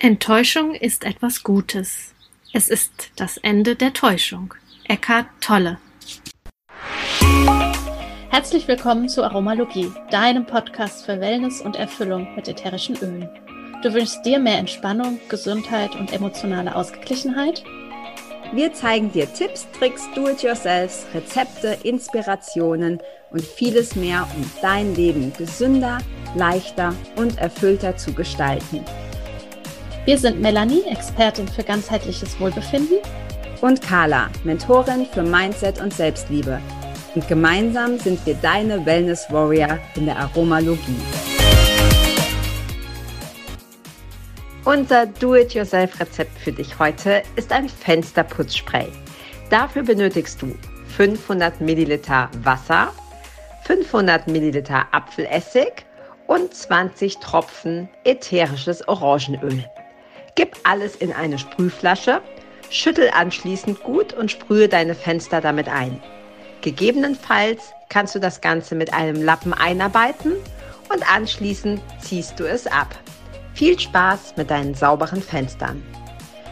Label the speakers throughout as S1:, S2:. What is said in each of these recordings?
S1: Enttäuschung ist etwas Gutes. Es ist das Ende der Täuschung. Eckhart Tolle.
S2: Herzlich willkommen zu Aromalogie, deinem Podcast für Wellness und Erfüllung mit ätherischen Ölen. Du wünschst dir mehr Entspannung, Gesundheit und emotionale Ausgeglichenheit?
S3: Wir zeigen dir Tipps, Tricks, Do-it-yourselfs, Rezepte, Inspirationen und vieles mehr, um dein Leben gesünder, leichter und erfüllter zu gestalten.
S2: Wir sind Melanie, Expertin für ganzheitliches Wohlbefinden.
S3: Und Carla, Mentorin für Mindset und Selbstliebe. Und gemeinsam sind wir deine Wellness Warrior in der Aromalogie. Unser Do-it-yourself-Rezept für dich heute ist ein Fensterputzspray. Dafür benötigst du 500 Milliliter Wasser, 500 Milliliter Apfelessig und 20 Tropfen ätherisches Orangenöl. Gib alles in eine Sprühflasche, schüttel anschließend gut und sprühe deine Fenster damit ein. Gegebenenfalls kannst du das Ganze mit einem Lappen einarbeiten und anschließend ziehst du es ab. Viel Spaß mit deinen sauberen Fenstern.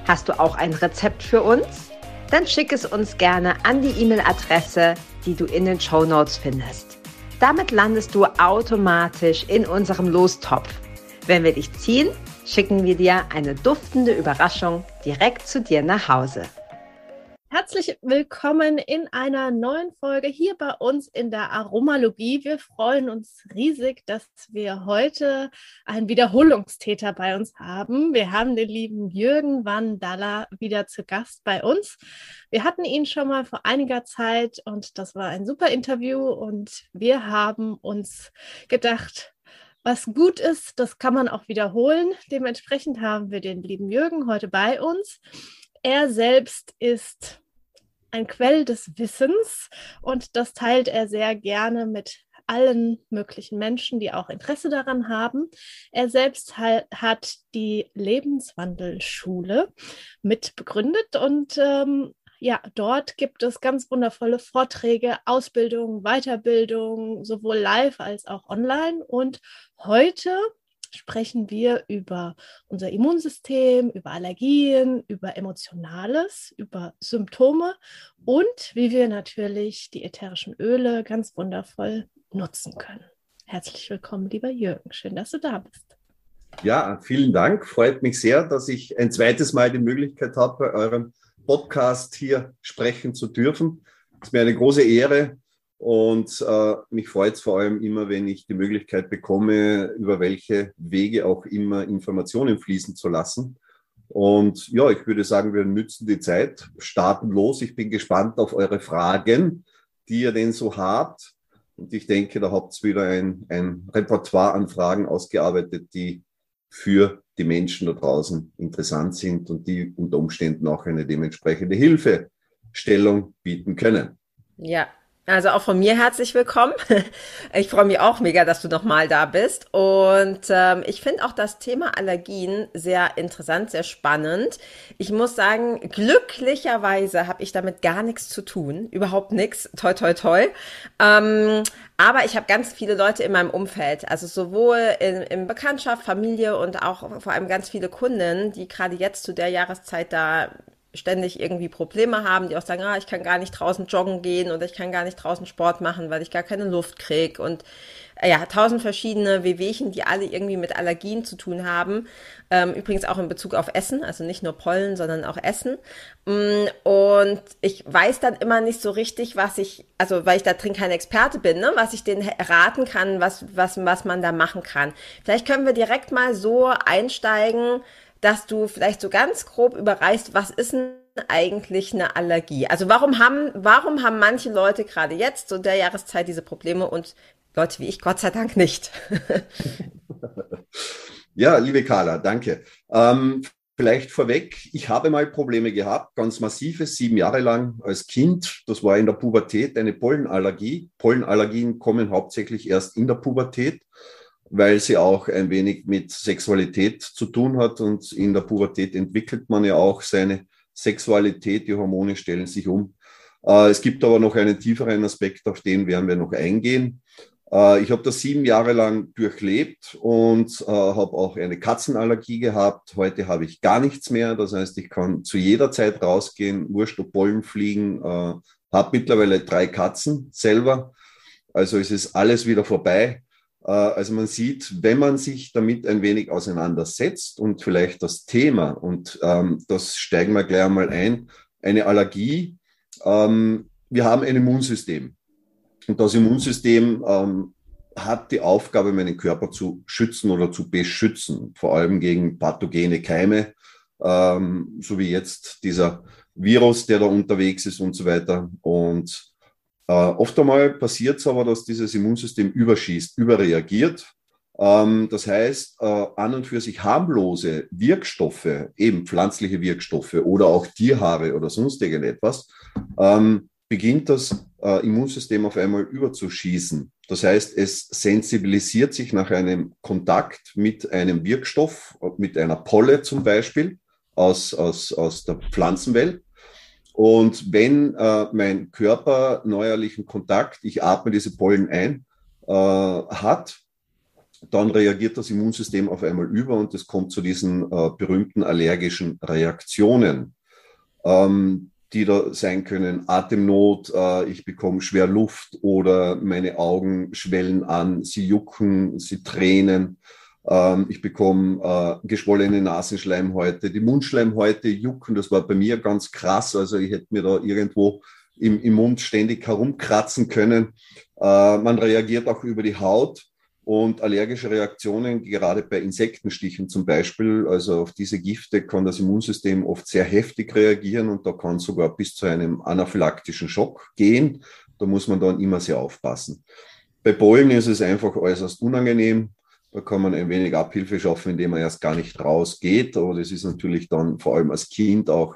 S3: Hast du auch ein Rezept für uns? Dann schick es uns gerne an die E-Mail-Adresse, die du in den Show Notes findest. Damit landest du automatisch in unserem Lostopf. Wenn wir dich ziehen, schicken wir dir eine duftende Überraschung direkt zu dir nach Hause.
S2: Herzlich willkommen in einer neuen Folge hier bei uns in der Aromalogie. Wir freuen uns riesig, dass wir heute einen Wiederholungstäter bei uns haben. Wir haben den lieben Jürgen Vandala wieder zu Gast bei uns. Wir hatten ihn schon mal vor einiger Zeit und das war ein super Interview und wir haben uns gedacht, was gut ist, das kann man auch wiederholen. Dementsprechend haben wir den lieben Jürgen heute bei uns. Er selbst ist ein Quell des Wissens und das teilt er sehr gerne mit allen möglichen Menschen, die auch Interesse daran haben. Er selbst hat die Lebenswandelschule mitbegründet und ähm, ja, dort gibt es ganz wundervolle Vorträge, Ausbildung, Weiterbildung, sowohl live als auch online. Und heute sprechen wir über unser Immunsystem, über Allergien, über Emotionales, über Symptome und wie wir natürlich die ätherischen Öle ganz wundervoll nutzen können. Herzlich willkommen, lieber Jürgen. Schön, dass du da bist.
S4: Ja, vielen Dank. Freut mich sehr, dass ich ein zweites Mal die Möglichkeit habe, bei eurem Podcast hier sprechen zu dürfen. Es ist mir eine große Ehre und äh, mich freut es vor allem immer, wenn ich die Möglichkeit bekomme, über welche Wege auch immer Informationen fließen zu lassen. Und ja, ich würde sagen, wir nützen die Zeit, starten los. Ich bin gespannt auf eure Fragen, die ihr denn so habt. Und ich denke, da habt ihr wieder ein, ein Repertoire an Fragen ausgearbeitet, die für die Menschen da draußen interessant sind und die unter Umständen auch eine dementsprechende Hilfestellung bieten können.
S3: Ja, also auch von mir herzlich willkommen. Ich freue mich auch mega, dass du nochmal da bist. Und ähm, ich finde auch das Thema Allergien sehr interessant, sehr spannend. Ich muss sagen, glücklicherweise habe ich damit gar nichts zu tun. Überhaupt nichts. Toi, toi, toi. Ähm, aber ich habe ganz viele Leute in meinem Umfeld, also sowohl in, in Bekanntschaft, Familie und auch vor allem ganz viele Kunden, die gerade jetzt zu der Jahreszeit da ständig irgendwie Probleme haben, die auch sagen, ah, ich kann gar nicht draußen joggen gehen oder ich kann gar nicht draußen Sport machen, weil ich gar keine Luft krieg und äh, ja, tausend verschiedene Wehwehchen, die alle irgendwie mit Allergien zu tun haben. Ähm, übrigens auch in Bezug auf Essen, also nicht nur Pollen, sondern auch Essen. Mm, und ich weiß dann immer nicht so richtig, was ich, also weil ich da drin kein Experte bin, ne, was ich denen raten kann, was, was, was man da machen kann. Vielleicht können wir direkt mal so einsteigen, dass du vielleicht so ganz grob überreichst, was ist denn eigentlich eine Allergie? Also warum haben, warum haben manche Leute gerade jetzt zu der Jahreszeit diese Probleme und Leute wie ich Gott sei Dank nicht?
S4: ja, liebe Carla, danke. Ähm, vielleicht vorweg, ich habe mal Probleme gehabt, ganz massive, sieben Jahre lang als Kind. Das war in der Pubertät eine Pollenallergie. Pollenallergien kommen hauptsächlich erst in der Pubertät weil sie auch ein wenig mit Sexualität zu tun hat und in der Pubertät entwickelt man ja auch seine Sexualität, die Hormone stellen sich um. Äh, es gibt aber noch einen tieferen Aspekt, auf den werden wir noch eingehen. Äh, ich habe das sieben Jahre lang durchlebt und äh, habe auch eine Katzenallergie gehabt. Heute habe ich gar nichts mehr. Das heißt, ich kann zu jeder Zeit rausgehen, wurscht ob Pollen fliegen. Habe mittlerweile drei Katzen selber. Also es ist alles wieder vorbei. Äh, also man sieht, wenn man sich damit ein wenig auseinandersetzt und vielleicht das Thema, und ähm, das steigen wir gleich einmal ein, eine Allergie, ähm, wir haben ein Immunsystem. Und das Immunsystem ähm, hat die Aufgabe, meinen Körper zu schützen oder zu beschützen, vor allem gegen pathogene Keime, ähm, so wie jetzt dieser Virus, der da unterwegs ist und so weiter. Und oft einmal passiert es aber, dass dieses Immunsystem überschießt, überreagiert. Ähm, das heißt, äh, an und für sich harmlose Wirkstoffe, eben pflanzliche Wirkstoffe oder auch Tierhaare oder sonst irgendetwas, ähm, beginnt das äh, Immunsystem auf einmal überzuschießen. Das heißt, es sensibilisiert sich nach einem Kontakt mit einem Wirkstoff, mit einer Polle zum Beispiel aus, aus, aus der Pflanzenwelt. Und wenn äh, mein Körper neuerlichen Kontakt, ich atme diese Pollen ein, äh, hat, dann reagiert das Immunsystem auf einmal über und es kommt zu diesen äh, berühmten allergischen Reaktionen. Ähm, die da sein können. Atemnot, äh, ich bekomme schwer Luft oder meine Augen schwellen an, sie jucken, sie tränen. Ähm, ich bekomme äh, geschwollene Nasenschleimhäute. Die Mundschleimhäute jucken, das war bei mir ganz krass. Also ich hätte mir da irgendwo im, im Mund ständig herumkratzen können. Äh, man reagiert auch über die Haut. Und allergische Reaktionen, gerade bei Insektenstichen zum Beispiel, also auf diese Gifte kann das Immunsystem oft sehr heftig reagieren und da kann sogar bis zu einem anaphylaktischen Schock gehen. Da muss man dann immer sehr aufpassen. Bei Pollen ist es einfach äußerst unangenehm. Da kann man ein wenig Abhilfe schaffen, indem man erst gar nicht rausgeht. Aber das ist natürlich dann vor allem als Kind auch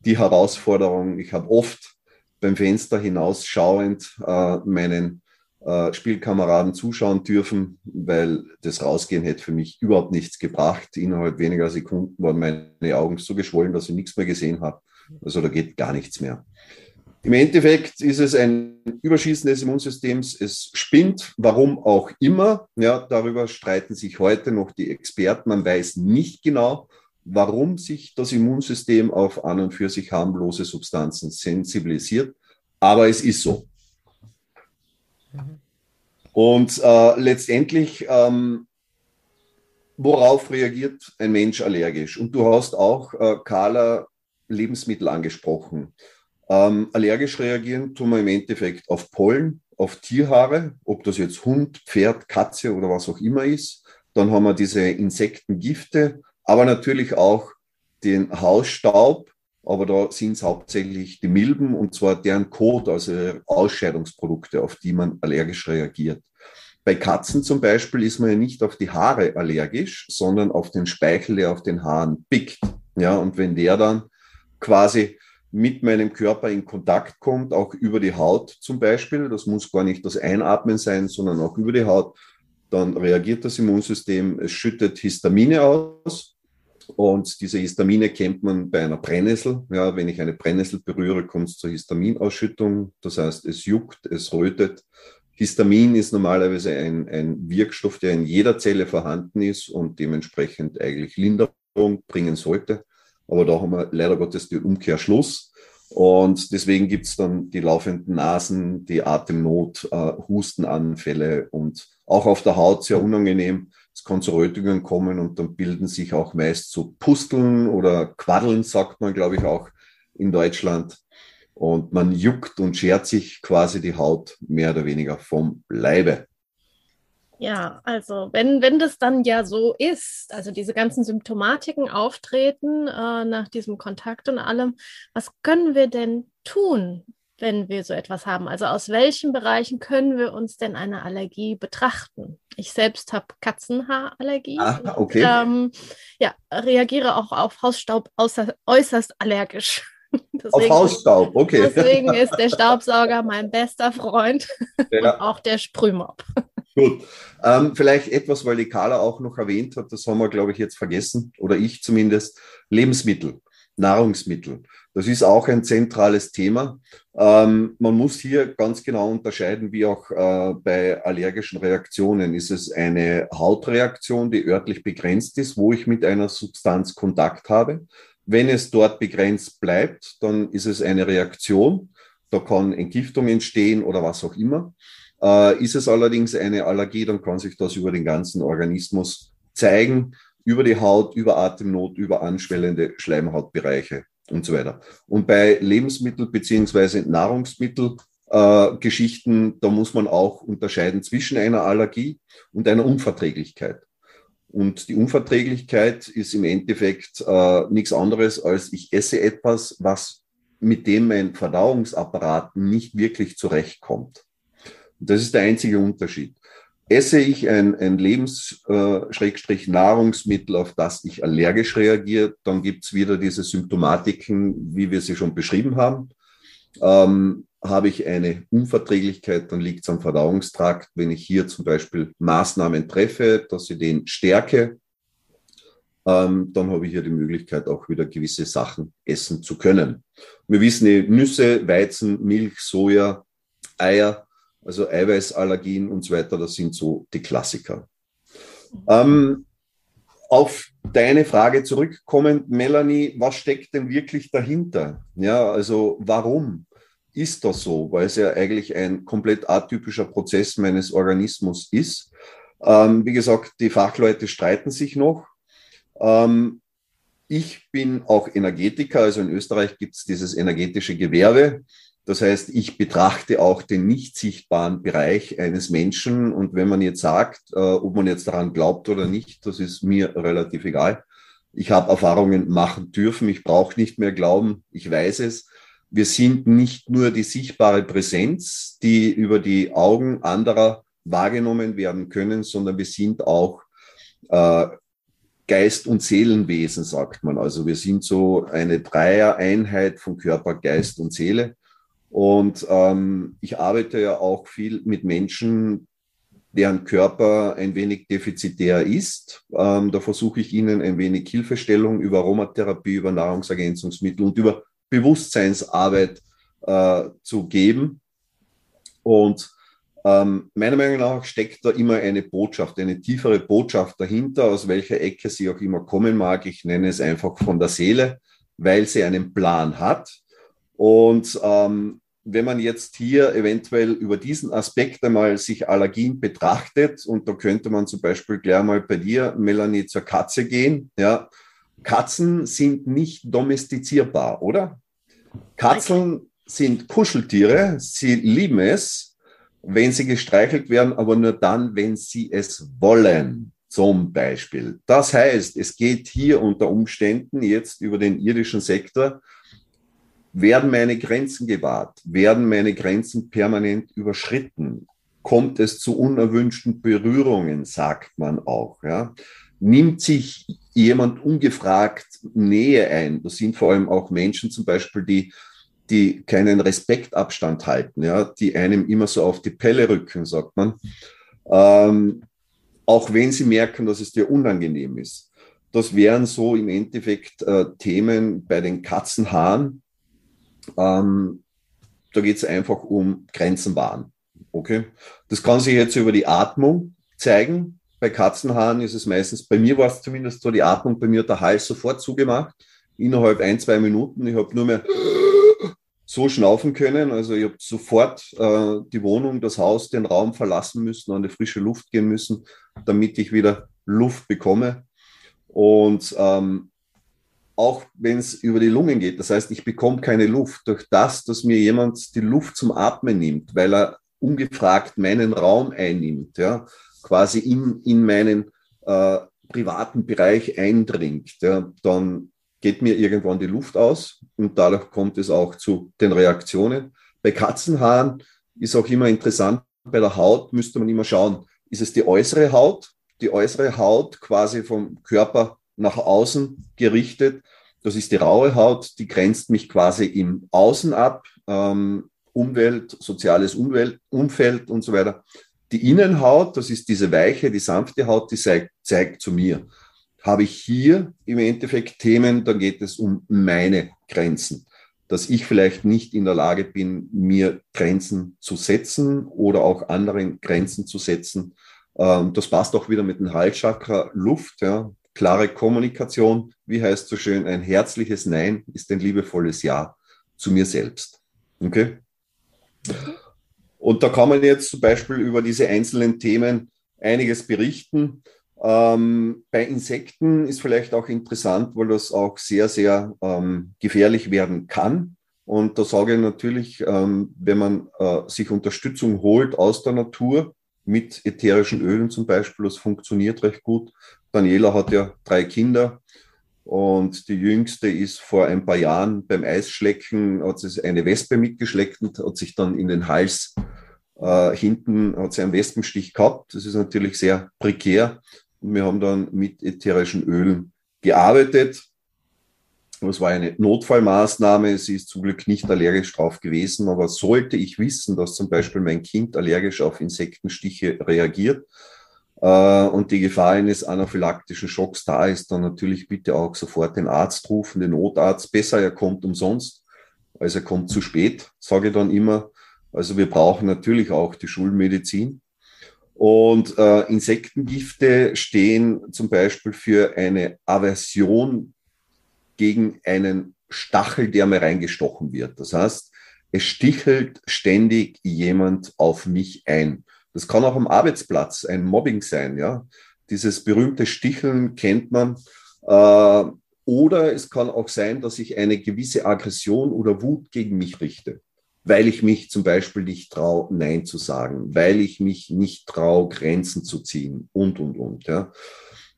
S4: die Herausforderung. Ich habe oft beim Fenster hinausschauend äh, meinen äh, Spielkameraden zuschauen dürfen, weil das Rausgehen hätte für mich überhaupt nichts gebracht. Innerhalb weniger Sekunden waren meine Augen so geschwollen, dass ich nichts mehr gesehen habe. Also da geht gar nichts mehr. Im Endeffekt ist es ein Überschießen des Immunsystems. Es spinnt, warum auch immer. Ja, darüber streiten sich heute noch die Experten. Man weiß nicht genau, warum sich das Immunsystem auf an und für sich harmlose Substanzen sensibilisiert. Aber es ist so. Und äh, letztendlich, ähm, worauf reagiert ein Mensch allergisch? Und du hast auch, äh, Carla, Lebensmittel angesprochen. Ähm, allergisch reagieren tun wir im Endeffekt auf Pollen, auf Tierhaare, ob das jetzt Hund, Pferd, Katze oder was auch immer ist. Dann haben wir diese Insektengifte, aber natürlich auch den Hausstaub, aber da sind es hauptsächlich die Milben und zwar deren Kot, also Ausscheidungsprodukte, auf die man allergisch reagiert. Bei Katzen zum Beispiel ist man ja nicht auf die Haare allergisch, sondern auf den Speichel, der auf den Haaren pickt. Ja, und wenn der dann quasi mit meinem Körper in Kontakt kommt, auch über die Haut zum Beispiel, das muss gar nicht das Einatmen sein, sondern auch über die Haut, dann reagiert das Immunsystem, es schüttet Histamine aus, und diese Histamine kennt man bei einer Brennnessel. Ja, wenn ich eine Brennnessel berühre, kommt es zur Histaminausschüttung. Das heißt, es juckt, es rötet. Histamin ist normalerweise ein, ein Wirkstoff, der in jeder Zelle vorhanden ist und dementsprechend eigentlich Linderung bringen sollte. Aber da haben wir leider Gottes den Umkehrschluss. Und deswegen gibt es dann die laufenden Nasen, die Atemnot, äh, Hustenanfälle und auch auf der Haut sehr unangenehm es kann zu Rötungen kommen und dann bilden sich auch meist so Pusteln oder Quaddeln, sagt man, glaube ich, auch in Deutschland. Und man juckt und schert sich quasi die Haut mehr oder weniger vom Leibe.
S2: Ja, also wenn, wenn das dann ja so ist, also diese ganzen Symptomatiken auftreten äh, nach diesem Kontakt und allem, was können wir denn tun, wenn wir so etwas haben? Also aus welchen Bereichen können wir uns denn eine Allergie betrachten? Ich selbst habe Katzenhaarallergie.
S4: Ah, okay.
S2: ähm, ja, reagiere auch auf Hausstaub außer, äußerst allergisch.
S4: Deswegen, auf Hausstaub, okay.
S2: Deswegen ist der Staubsauger mein bester Freund ja. und auch der Sprühmob.
S4: Gut. Ähm, vielleicht etwas, weil die Carla auch noch erwähnt hat, das haben wir, glaube ich, jetzt vergessen, oder ich zumindest, Lebensmittel. Nahrungsmittel. Das ist auch ein zentrales Thema. Ähm, man muss hier ganz genau unterscheiden, wie auch äh, bei allergischen Reaktionen. Ist es eine Hautreaktion, die örtlich begrenzt ist, wo ich mit einer Substanz Kontakt habe? Wenn es dort begrenzt bleibt, dann ist es eine Reaktion. Da kann Entgiftung entstehen oder was auch immer. Äh, ist es allerdings eine Allergie, dann kann sich das über den ganzen Organismus zeigen über die Haut, über Atemnot, über anschwellende Schleimhautbereiche und so weiter. Und bei Lebensmittel- beziehungsweise Nahrungsmittelgeschichten, äh, da muss man auch unterscheiden zwischen einer Allergie und einer Unverträglichkeit. Und die Unverträglichkeit ist im Endeffekt äh, nichts anderes als ich esse etwas, was mit dem mein Verdauungsapparat nicht wirklich zurechtkommt. Das ist der einzige Unterschied. Esse ich ein, ein Lebens-Nahrungsmittel, äh, auf das ich allergisch reagiere, dann gibt es wieder diese Symptomatiken, wie wir sie schon beschrieben haben. Ähm, habe ich eine Unverträglichkeit, dann liegt es am Verdauungstrakt. Wenn ich hier zum Beispiel Maßnahmen treffe, dass ich den stärke, ähm, dann habe ich hier die Möglichkeit, auch wieder gewisse Sachen essen zu können. Wir wissen, Nüsse, Weizen, Milch, Soja, Eier also Eiweißallergien und so weiter, das sind so die Klassiker. Ähm, auf deine Frage zurückkommend, Melanie, was steckt denn wirklich dahinter? Ja, also warum ist das so? Weil es ja eigentlich ein komplett atypischer Prozess meines Organismus ist. Ähm, wie gesagt, die Fachleute streiten sich noch. Ähm, ich bin auch Energetiker, also in Österreich gibt es dieses energetische Gewerbe. Das heißt, ich betrachte auch den nicht sichtbaren Bereich eines Menschen. Und wenn man jetzt sagt, äh, ob man jetzt daran glaubt oder nicht, das ist mir relativ egal. Ich habe Erfahrungen machen dürfen. Ich brauche nicht mehr glauben. Ich weiß es. Wir sind nicht nur die sichtbare Präsenz, die über die Augen anderer wahrgenommen werden können, sondern wir sind auch äh, Geist- und Seelenwesen, sagt man. Also wir sind so eine Dreier-Einheit von Körper, Geist und Seele. Und ähm, ich arbeite ja auch viel mit Menschen, deren Körper ein wenig defizitär ist. Ähm, da versuche ich ihnen ein wenig Hilfestellung über Aromatherapie, über Nahrungsergänzungsmittel und über Bewusstseinsarbeit äh, zu geben. Und ähm, meiner Meinung nach steckt da immer eine Botschaft, eine tiefere Botschaft dahinter, aus welcher Ecke sie auch immer kommen mag. Ich nenne es einfach von der Seele, weil sie einen Plan hat. Und ähm, wenn man jetzt hier eventuell über diesen Aspekt einmal sich Allergien betrachtet, und da könnte man zum Beispiel gleich mal bei dir, Melanie, zur Katze gehen, ja. Katzen sind nicht domestizierbar, oder? Katzen sind Kuscheltiere, sie lieben es, wenn sie gestreichelt werden, aber nur dann, wenn sie es wollen, zum Beispiel. Das heißt, es geht hier unter Umständen jetzt über den irdischen Sektor werden meine Grenzen gewahrt? Werden meine Grenzen permanent überschritten? Kommt es zu unerwünschten Berührungen, sagt man auch. Ja? Nimmt sich jemand ungefragt Nähe ein? Das sind vor allem auch Menschen zum Beispiel, die, die keinen Respektabstand halten, ja? die einem immer so auf die Pelle rücken, sagt man. Ähm, auch wenn sie merken, dass es dir unangenehm ist. Das wären so im Endeffekt äh, Themen bei den Katzenhaaren, ähm, da geht es einfach um Grenzen wahren. Okay? Das kann sich jetzt über die Atmung zeigen. Bei Katzenhaaren ist es meistens, bei mir war es zumindest so, die Atmung bei mir der Hals sofort zugemacht, innerhalb ein, zwei Minuten. Ich habe nur mehr so schnaufen können. Also ich habe sofort äh, die Wohnung, das Haus, den Raum verlassen müssen, an die frische Luft gehen müssen, damit ich wieder Luft bekomme. Und ähm, auch wenn es über die Lungen geht. Das heißt, ich bekomme keine Luft durch das, dass mir jemand die Luft zum Atmen nimmt, weil er ungefragt meinen Raum einnimmt, ja, quasi in, in meinen äh, privaten Bereich eindringt, ja, dann geht mir irgendwann die Luft aus und dadurch kommt es auch zu den Reaktionen. Bei Katzenhaaren ist auch immer interessant, bei der Haut müsste man immer schauen, ist es die äußere Haut, die äußere Haut quasi vom Körper nach außen gerichtet. Das ist die raue Haut, die grenzt mich quasi im Außen ab, ähm, Umwelt, soziales Umwelt, Umfeld und so weiter. Die Innenhaut, das ist diese weiche, die sanfte Haut, die zeigt, zeigt zu mir. habe ich hier im Endeffekt Themen, da geht es um meine Grenzen. Dass ich vielleicht nicht in der Lage bin, mir Grenzen zu setzen oder auch anderen Grenzen zu setzen. Ähm, das passt auch wieder mit dem Halschakra Luft, ja. Klare Kommunikation, wie heißt so schön, ein herzliches Nein ist ein liebevolles Ja zu mir selbst. Okay? Und da kann man jetzt zum Beispiel über diese einzelnen Themen einiges berichten. Ähm, bei Insekten ist vielleicht auch interessant, weil das auch sehr, sehr ähm, gefährlich werden kann. Und da sage ich natürlich, ähm, wenn man äh, sich Unterstützung holt aus der Natur, mit ätherischen Ölen zum Beispiel, das funktioniert recht gut. Daniela hat ja drei Kinder und die jüngste ist vor ein paar Jahren beim Eisschlecken, hat sie eine Wespe mitgeschleckt und hat sich dann in den Hals äh, hinten, hat sie einen Wespenstich gehabt. Das ist natürlich sehr prekär. Und wir haben dann mit ätherischen Ölen gearbeitet. Das war eine Notfallmaßnahme. Sie ist zum Glück nicht allergisch drauf gewesen. Aber sollte ich wissen, dass zum Beispiel mein Kind allergisch auf Insektenstiche reagiert, und die Gefahr eines anaphylaktischen Schocks da ist, dann natürlich bitte auch sofort den Arzt rufen, den Notarzt. Besser, er kommt umsonst, als er kommt zu spät, sage ich dann immer. Also wir brauchen natürlich auch die Schulmedizin. Und äh, Insektengifte stehen zum Beispiel für eine Aversion gegen einen Stachel, der mir reingestochen wird. Das heißt, es stichelt ständig jemand auf mich ein. Das kann auch am Arbeitsplatz ein Mobbing sein, ja. Dieses berühmte Sticheln kennt man. Äh, oder es kann auch sein, dass ich eine gewisse Aggression oder Wut gegen mich richte, weil ich mich zum Beispiel nicht traue, Nein zu sagen, weil ich mich nicht traue, Grenzen zu ziehen und, und, und. Ja.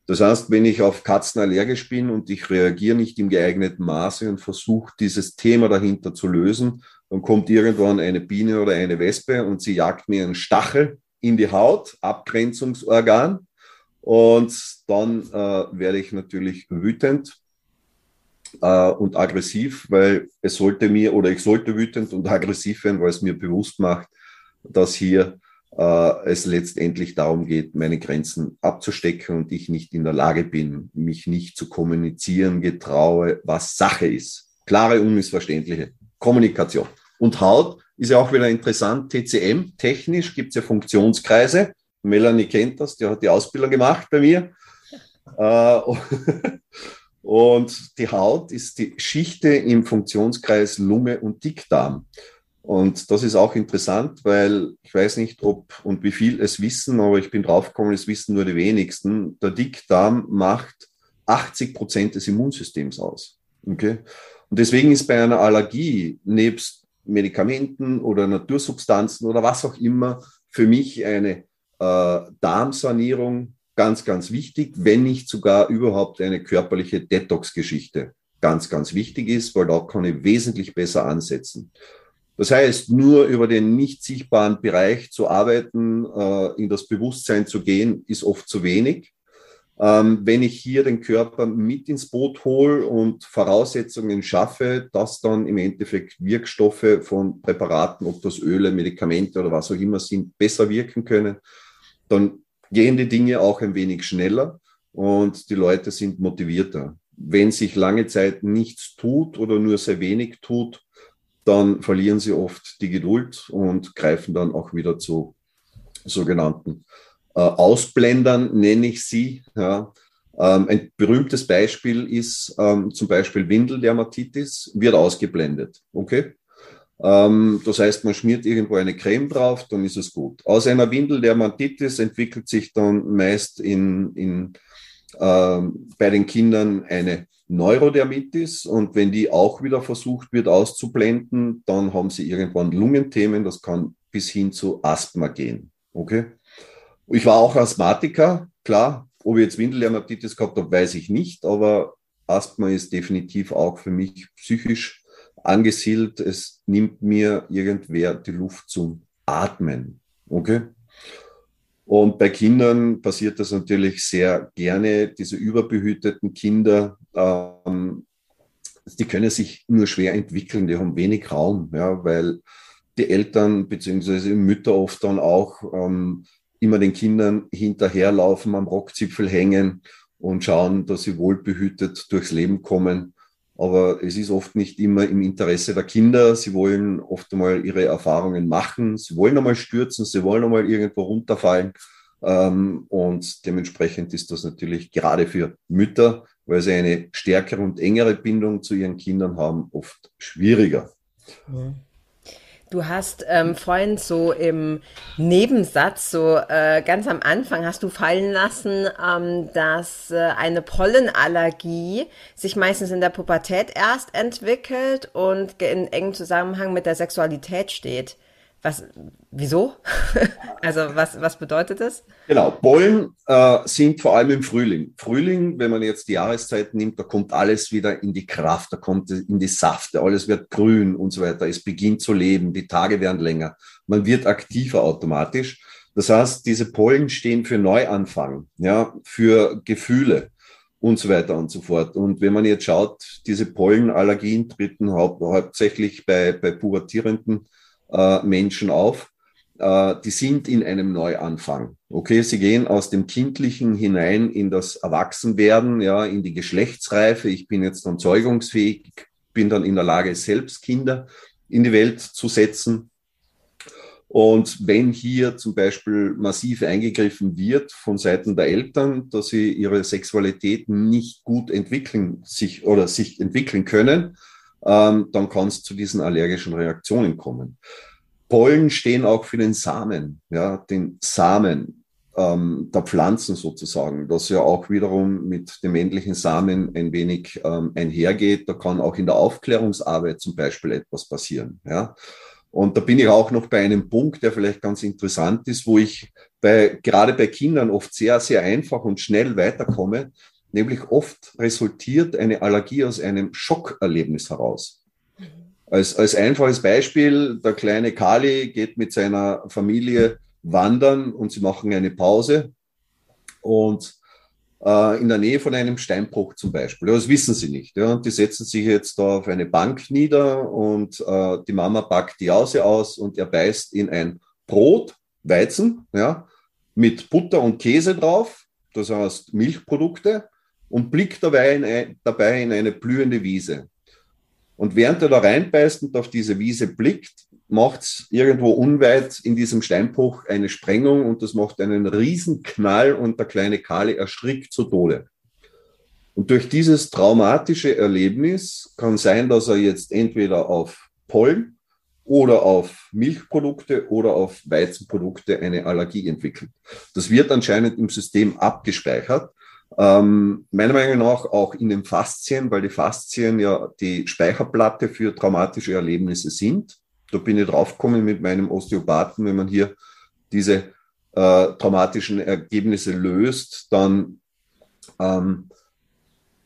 S4: Das heißt, wenn ich auf Katzen allergisch bin und ich reagiere nicht im geeigneten Maße und versuche, dieses Thema dahinter zu lösen, dann kommt irgendwann eine Biene oder eine Wespe und sie jagt mir einen Stachel in die Haut, Abgrenzungsorgan. Und dann äh, werde ich natürlich wütend äh, und aggressiv, weil es sollte mir oder ich sollte wütend und aggressiv werden, weil es mir bewusst macht, dass hier äh, es letztendlich darum geht, meine Grenzen abzustecken und ich nicht in der Lage bin, mich nicht zu kommunizieren, getraue, was Sache ist. Klare, unmissverständliche Kommunikation. Und Haut ist ja auch wieder interessant, TCM, technisch gibt es ja Funktionskreise. Melanie kennt das, die hat die Ausbildung gemacht bei mir. Äh, und die Haut ist die Schichte im Funktionskreis Lunge und Dickdarm. Und das ist auch interessant, weil ich weiß nicht, ob und wie viel es wissen, aber ich bin draufgekommen, es wissen nur die wenigsten. Der Dickdarm macht 80 Prozent des Immunsystems aus. Okay? Und deswegen ist bei einer Allergie nebst Medikamenten oder Natursubstanzen oder was auch immer für mich eine äh, Darmsanierung ganz, ganz wichtig, wenn nicht sogar überhaupt eine körperliche Detox-Geschichte ganz, ganz wichtig ist, weil da kann ich wesentlich besser ansetzen. Das heißt, nur über den nicht sichtbaren Bereich zu arbeiten, äh, in das Bewusstsein zu gehen, ist oft zu wenig. Ähm, wenn ich hier den Körper mit ins Boot hole und Voraussetzungen schaffe, dass dann im Endeffekt Wirkstoffe von Präparaten, ob das Öle, Medikamente oder was auch immer sind, besser wirken können, dann gehen die Dinge auch ein wenig schneller und die Leute sind motivierter. Wenn sich lange Zeit nichts tut oder nur sehr wenig tut, dann verlieren sie oft die Geduld und greifen dann auch wieder zu sogenannten Ausblendern, nenne ich sie. Ja. Ähm, ein berühmtes Beispiel ist ähm, zum Beispiel Windeldermatitis, wird ausgeblendet. Okay? Ähm, das heißt, man schmiert irgendwo eine Creme drauf, dann ist es gut. Aus einer Windeldermatitis entwickelt sich dann meist in, in, ähm, bei den Kindern eine Neurodermitis und wenn die auch wieder versucht wird auszublenden, dann haben sie irgendwann Lungenthemen, das kann bis hin zu Asthma gehen. Okay? Ich war auch Asthmatiker, klar. Ob ich jetzt Windeldermatitis gehabt habe, weiß ich nicht, aber Asthma ist definitiv auch für mich psychisch angesiedelt. Es nimmt mir irgendwer die Luft zum Atmen. Okay? Und bei Kindern passiert das natürlich sehr gerne. Diese überbehüteten Kinder, ähm, die können sich nur schwer entwickeln, die haben wenig Raum, ja, weil die Eltern beziehungsweise Mütter oft dann auch ähm, immer den Kindern hinterherlaufen, am Rockzipfel hängen und schauen, dass sie wohlbehütet durchs Leben kommen. Aber es ist oft nicht immer im Interesse der Kinder. Sie wollen oft einmal ihre Erfahrungen machen. Sie wollen einmal stürzen. Sie wollen einmal irgendwo runterfallen. Ähm, und dementsprechend ist das natürlich gerade für Mütter, weil sie eine stärkere und engere Bindung zu ihren Kindern haben, oft schwieriger. Mhm.
S3: Du hast ähm, vorhin so im Nebensatz, so äh, ganz am Anfang, hast du fallen lassen, ähm, dass äh, eine Pollenallergie sich meistens in der Pubertät erst entwickelt und in engem Zusammenhang mit der Sexualität steht. Was, wieso? also was, was bedeutet das?
S4: Genau, Pollen äh, sind vor allem im Frühling. Frühling, wenn man jetzt die Jahreszeit nimmt, da kommt alles wieder in die Kraft, da kommt in die Safte, alles wird grün und so weiter. Es beginnt zu leben, die Tage werden länger, man wird aktiver automatisch. Das heißt, diese Pollen stehen für Neuanfang, ja, für Gefühle und so weiter und so fort. Und wenn man jetzt schaut, diese Pollenallergien treten hau hauptsächlich bei, bei pubertierenden äh, Menschen auf. Äh, die sind in einem Neuanfang. Okay, sie gehen aus dem Kindlichen hinein in das Erwachsenwerden, ja, in die Geschlechtsreife. Ich bin jetzt dann zeugungsfähig, bin dann in der Lage, selbst Kinder in die Welt zu setzen. Und wenn hier zum Beispiel massiv eingegriffen wird von Seiten der Eltern, dass sie ihre Sexualität nicht gut entwickeln sich oder sich entwickeln können, ähm, dann kann es zu diesen allergischen Reaktionen kommen. Pollen stehen auch für den Samen, ja, den Samen ähm, der Pflanzen sozusagen, das ja auch wiederum mit dem männlichen Samen ein wenig ähm, einhergeht. Da kann auch in der Aufklärungsarbeit zum Beispiel etwas passieren. Ja. Und da bin ich auch noch bei einem Punkt, der vielleicht ganz interessant ist, wo ich bei, gerade bei Kindern oft sehr, sehr einfach und schnell weiterkomme, Nämlich oft resultiert eine Allergie aus einem Schockerlebnis heraus. Als, als einfaches Beispiel, der kleine Kali geht mit seiner Familie wandern und sie machen eine Pause und äh, in der Nähe von einem Steinbruch zum Beispiel. Das wissen sie nicht. Ja. Und die setzen sich jetzt da auf eine Bank nieder und äh, die Mama packt die Ause aus und er beißt in ein Brot, Weizen, ja, mit Butter und Käse drauf, das heißt Milchprodukte und blickt dabei in, ein, dabei in eine blühende Wiese. Und während er da reinbeißt und auf diese Wiese blickt, macht es irgendwo unweit in diesem Steinbruch eine Sprengung und das macht einen riesen Knall und der kleine Kali erschrickt zu Tode. Und durch dieses traumatische Erlebnis kann sein, dass er jetzt entweder auf Pollen oder auf Milchprodukte oder auf Weizenprodukte eine Allergie entwickelt. Das wird anscheinend im System abgespeichert ähm, meiner Meinung nach auch in den Faszien, weil die Faszien ja die Speicherplatte für traumatische Erlebnisse sind. Da bin ich draufgekommen mit meinem Osteopathen, wenn man hier diese äh, traumatischen Ergebnisse löst, dann ähm,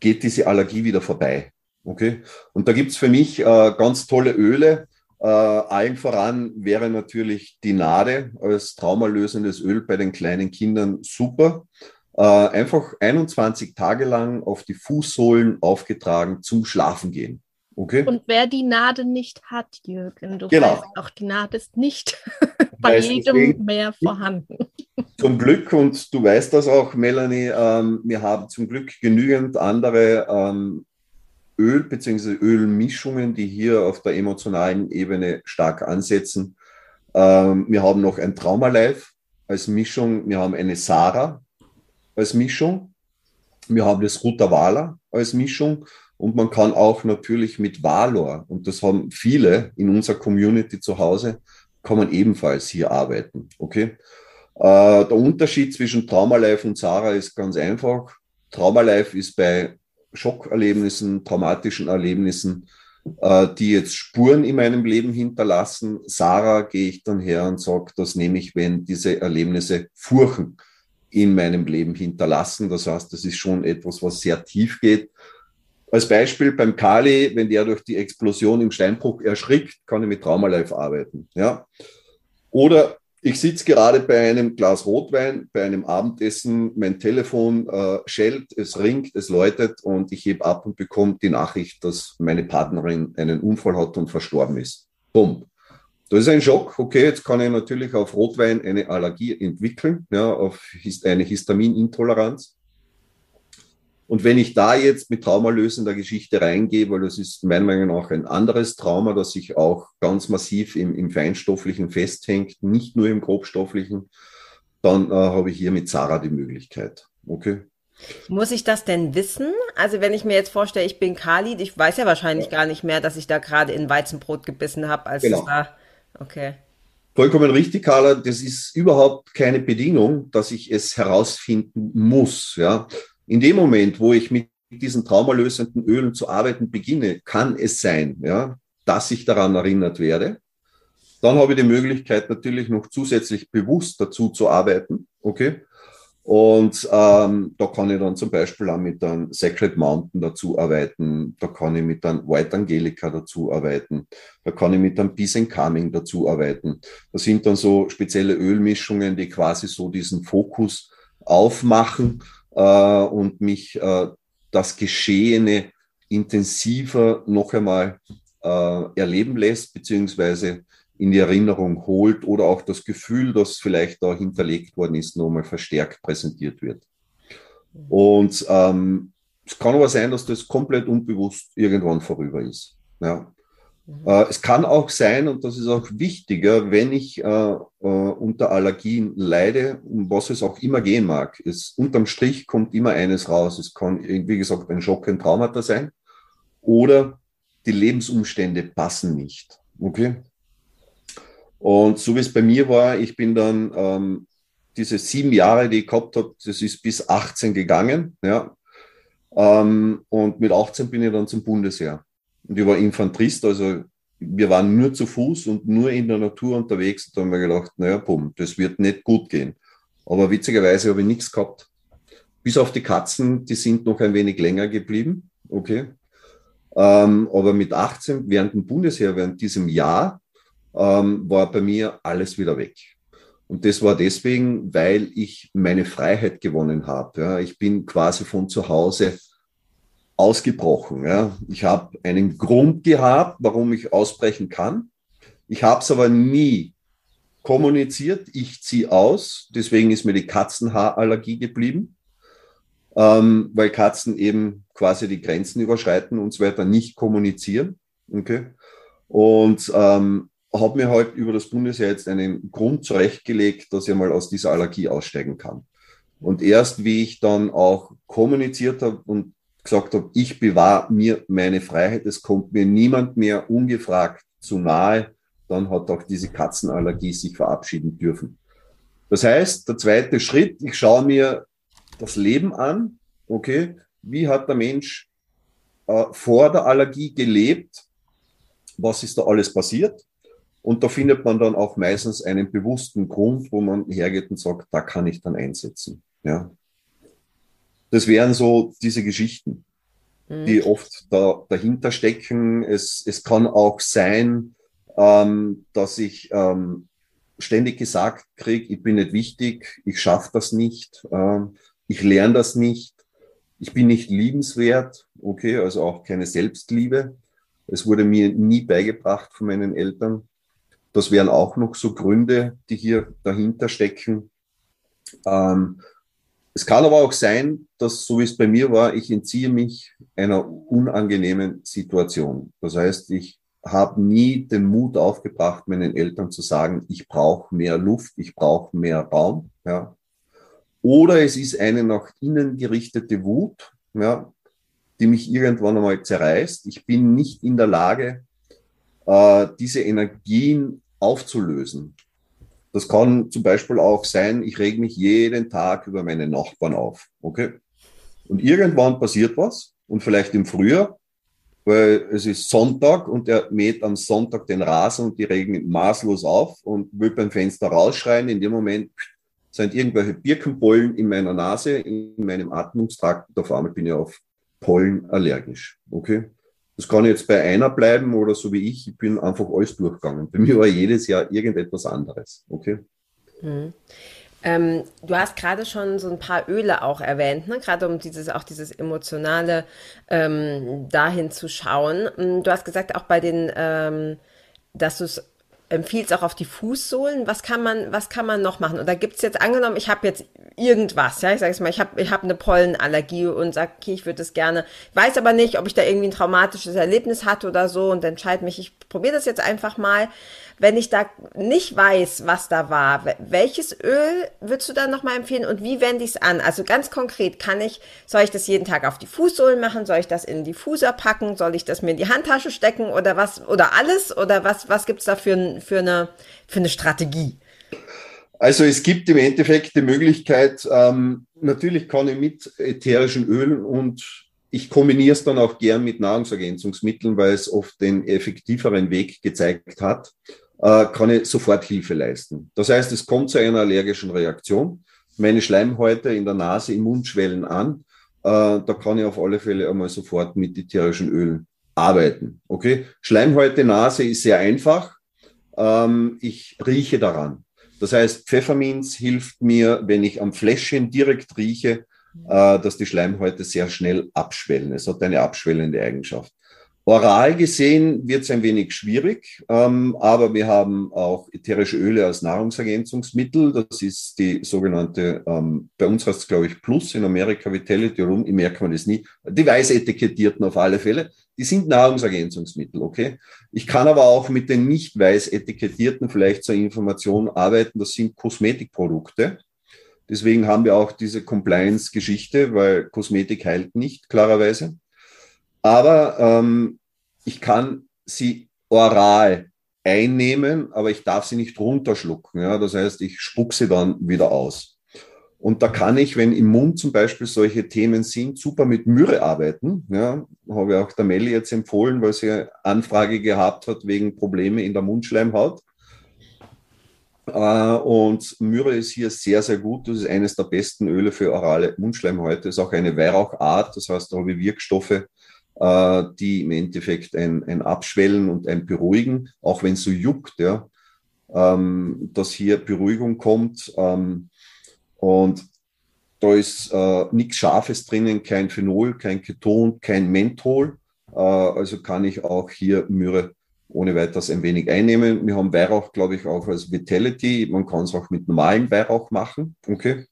S4: geht diese Allergie wieder vorbei. Okay? Und da gibt's für mich äh, ganz tolle Öle. Äh, allen voran wäre natürlich die Nade als traumalösendes Öl bei den kleinen Kindern super äh, einfach 21 Tage lang auf die Fußsohlen aufgetragen zum Schlafen gehen. Okay?
S2: Und wer die Nade nicht hat, Jürgen, du
S4: genau.
S2: weißt, auch die Nade ist nicht bei jedem mehr vorhanden.
S4: Zum Glück, und du weißt das auch, Melanie, ähm, wir haben zum Glück genügend andere ähm, Öl- bzw. Ölmischungen, die hier auf der emotionalen Ebene stark ansetzen. Ähm, wir haben noch ein Traumalife als Mischung, wir haben eine Sarah, als Mischung. Wir haben das Rutavala als Mischung und man kann auch natürlich mit Valor, und das haben viele in unserer Community zu Hause, kann man ebenfalls hier arbeiten. Okay? Äh, der Unterschied zwischen Traumalife und Sarah ist ganz einfach. Traumalife ist bei Schockerlebnissen, traumatischen Erlebnissen, äh, die jetzt Spuren in meinem Leben hinterlassen. Sarah gehe ich dann her und sage, das nehme ich, wenn diese Erlebnisse Furchen in meinem Leben hinterlassen. Das heißt, das ist schon etwas, was sehr tief geht. Als Beispiel beim Kali, wenn der durch die Explosion im Steinbruch erschrickt, kann ich mit Traumalife arbeiten. Ja? Oder ich sitze gerade bei einem Glas Rotwein, bei einem Abendessen, mein Telefon äh, schellt, es ringt, es läutet und ich hebe ab und bekomme die Nachricht, dass meine Partnerin einen Unfall hat und verstorben ist. Bumm. Das ist ein Schock. Okay, jetzt kann ich natürlich auf Rotwein eine Allergie entwickeln, ja, auf eine Histaminintoleranz. Und wenn ich da jetzt mit traumalösender Geschichte reingehe, weil das ist meiner Meinung nach ein anderes Trauma, das sich auch ganz massiv im, im Feinstofflichen festhängt, nicht nur im Grobstofflichen, dann äh, habe ich hier mit Sarah die Möglichkeit. Okay.
S3: Muss ich das denn wissen? Also wenn ich mir jetzt vorstelle, ich bin Khalid, ich weiß ja wahrscheinlich ja. gar nicht mehr, dass ich da gerade in Weizenbrot gebissen habe, als genau. es da. Okay.
S4: Vollkommen richtig, Carla. Das ist überhaupt keine Bedingung, dass ich es herausfinden muss. Ja. In dem Moment, wo ich mit diesen traumalösenden Ölen zu arbeiten beginne, kann es sein, ja, dass ich daran erinnert werde. Dann habe ich die Möglichkeit, natürlich noch zusätzlich bewusst dazu zu arbeiten. Okay. Und ähm, da kann ich dann zum Beispiel auch mit einem Sacred Mountain dazu arbeiten, da kann ich mit einem White Angelica dazu arbeiten, da kann ich mit einem Peace and Calming dazu arbeiten. Das sind dann so spezielle Ölmischungen, die quasi so diesen Fokus aufmachen äh, und mich äh, das Geschehene intensiver noch einmal äh, erleben lässt, beziehungsweise in die Erinnerung holt oder auch das Gefühl, das vielleicht da hinterlegt worden ist, nochmal verstärkt präsentiert wird. Und ähm, es kann aber sein, dass das komplett unbewusst irgendwann vorüber ist. Ja. Mhm. Äh, es kann auch sein, und das ist auch wichtiger, wenn ich äh, äh, unter Allergien leide, um was es auch immer gehen mag. Es, unterm Strich kommt immer eines raus. Es kann, wie gesagt, ein Schock, ein Traumata sein oder die Lebensumstände passen nicht. Okay? Und so wie es bei mir war, ich bin dann ähm, diese sieben Jahre, die ich gehabt habe, das ist bis 18 gegangen. Ja. Ähm, und mit 18 bin ich dann zum Bundesheer. Und ich war Infanterist, also wir waren nur zu Fuß und nur in der Natur unterwegs. Und da haben wir gedacht, naja, bumm, das wird nicht gut gehen. Aber witzigerweise habe ich nichts gehabt. Bis auf die Katzen, die sind noch ein wenig länger geblieben. Okay. Ähm, aber mit 18, während dem Bundesheer, während diesem Jahr, ähm, war bei mir alles wieder weg. Und das war deswegen, weil ich meine Freiheit gewonnen habe. Ja. Ich bin quasi von zu Hause ausgebrochen. Ja. Ich habe einen Grund gehabt, warum ich ausbrechen kann. Ich habe es aber nie kommuniziert. Ich ziehe aus. Deswegen ist mir die Katzenhaarallergie geblieben, ähm, weil Katzen eben quasi die Grenzen überschreiten und so weiter, nicht kommunizieren. Okay. Und ähm, habe mir halt über das Bundesheer jetzt einen Grund zurechtgelegt, dass ich mal aus dieser Allergie aussteigen kann. Und erst wie ich dann auch kommuniziert habe und gesagt habe, ich bewahre mir meine Freiheit, es kommt mir niemand mehr ungefragt zu nahe, dann hat auch diese Katzenallergie sich verabschieden dürfen. Das heißt, der zweite Schritt, ich schaue mir das Leben an, okay, wie hat der Mensch äh, vor der Allergie gelebt, was ist da alles passiert und da findet man dann auch meistens einen bewussten Grund, wo man hergeht und sagt, da kann ich dann einsetzen. Ja. Das wären so diese Geschichten, mhm. die oft da, dahinter stecken. Es, es kann auch sein, ähm, dass ich ähm, ständig gesagt kriege, ich bin nicht wichtig, ich schaffe das nicht, ähm, ich lerne das nicht, ich bin nicht liebenswert, okay, also auch keine Selbstliebe. Es wurde mir nie beigebracht von meinen Eltern. Das wären auch noch so Gründe, die hier dahinter stecken. Ähm, es kann aber auch sein, dass, so wie es bei mir war, ich entziehe mich einer unangenehmen Situation. Das heißt, ich habe nie den Mut aufgebracht, meinen Eltern zu sagen, ich brauche mehr Luft, ich brauche mehr Raum. Ja. Oder es ist eine nach innen gerichtete Wut, ja, die mich irgendwann einmal zerreißt. Ich bin nicht in der Lage, äh, diese Energien aufzulösen. Das kann zum Beispiel auch sein, ich reg mich jeden Tag über meine Nachbarn auf. Okay? Und irgendwann passiert was und vielleicht im Frühjahr, weil es ist Sonntag und er mäht am Sonntag den Rasen und die regen maßlos auf und will beim Fenster rausschreien. In dem Moment sind irgendwelche Birkenpollen in meiner Nase, in meinem Atmungstrakt und auf einmal bin ich auf Pollen allergisch. Okay? Das kann jetzt bei einer bleiben oder so wie ich, ich bin einfach alles durchgegangen. Bei mir war jedes Jahr irgendetwas anderes. Okay.
S3: Mhm. Ähm, du hast gerade schon so ein paar Öle auch erwähnt, ne? gerade um dieses auch dieses emotionale ähm, dahin zu schauen. Mm, du hast gesagt auch bei den, ähm, dass du es empfiehlst auch auf die Fußsohlen. Was kann man, was kann man noch machen? Oder gibt's jetzt angenommen, ich habe jetzt irgendwas, ja, ich sage es mal, ich habe ich hab eine Pollenallergie und sag, okay, ich würde das gerne, weiß aber nicht, ob ich da irgendwie ein traumatisches Erlebnis hatte oder so und entscheide mich, ich probiere das jetzt einfach mal wenn ich da nicht weiß, was da war, welches Öl würdest du da nochmal empfehlen und wie wende ich es an? Also ganz konkret, kann ich, soll ich das jeden Tag auf die Fußsohlen machen? Soll ich das in die Fußer packen? Soll ich das mir in die Handtasche stecken oder was, oder alles? Oder was, was gibt's da für, für, eine, für eine Strategie?
S4: Also es gibt im Endeffekt die Möglichkeit, ähm, natürlich kann ich mit ätherischen Ölen und ich kombiniere es dann auch gern mit Nahrungsergänzungsmitteln, weil es oft den effektiveren Weg gezeigt hat äh, kann ich sofort Hilfe leisten. Das heißt, es kommt zu einer allergischen Reaktion. Meine Schleimhäute in der Nase, im Mund schwellen an. Äh, da kann ich auf alle Fälle einmal sofort mit ätherischen Ölen arbeiten. Okay? Schleimhäute, Nase ist sehr einfach. Ähm, ich rieche daran. Das heißt, Pfefferminz hilft mir, wenn ich am Fläschchen direkt rieche, äh, dass die Schleimhäute sehr schnell abschwellen. Es hat eine abschwellende Eigenschaft. Oral gesehen wird es ein wenig schwierig, ähm, aber wir haben auch ätherische Öle als Nahrungsergänzungsmittel. Das ist die sogenannte, ähm, bei uns heißt es glaube ich Plus, in Amerika Vitality Rum, ich merke man das nie. Die weiß etikettierten auf alle Fälle, die sind Nahrungsergänzungsmittel, okay? Ich kann aber auch mit den nicht weiß etikettierten vielleicht zur Information arbeiten, das sind Kosmetikprodukte. Deswegen haben wir auch diese Compliance-Geschichte, weil Kosmetik heilt nicht, klarerweise. Aber ähm, ich kann sie oral einnehmen, aber ich darf sie nicht runterschlucken. Ja? Das heißt, ich spuck sie dann wieder aus. Und da kann ich, wenn im Mund zum Beispiel solche Themen sind, super mit Myrrhe arbeiten. Ja, habe ich auch der Melli jetzt empfohlen, weil sie Anfrage gehabt hat wegen Probleme in der Mundschleimhaut. Äh, und Myrrhe ist hier sehr, sehr gut. Das ist eines der besten Öle für orale Mundschleimhäute. Ist auch eine Weihrauchart. Das heißt, da habe ich Wirkstoffe, äh, die im Endeffekt ein, ein Abschwellen und ein Beruhigen, auch wenn es so juckt, ja, ähm, dass hier Beruhigung kommt. Ähm, und da ist äh, nichts Scharfes drinnen, kein Phenol, kein Keton, kein Menthol. Äh, also kann ich auch hier Myrrhe ohne weiteres ein wenig einnehmen. Wir haben Weihrauch, glaube ich, auch als Vitality. Man kann es auch mit normalem Weihrauch machen. Okay.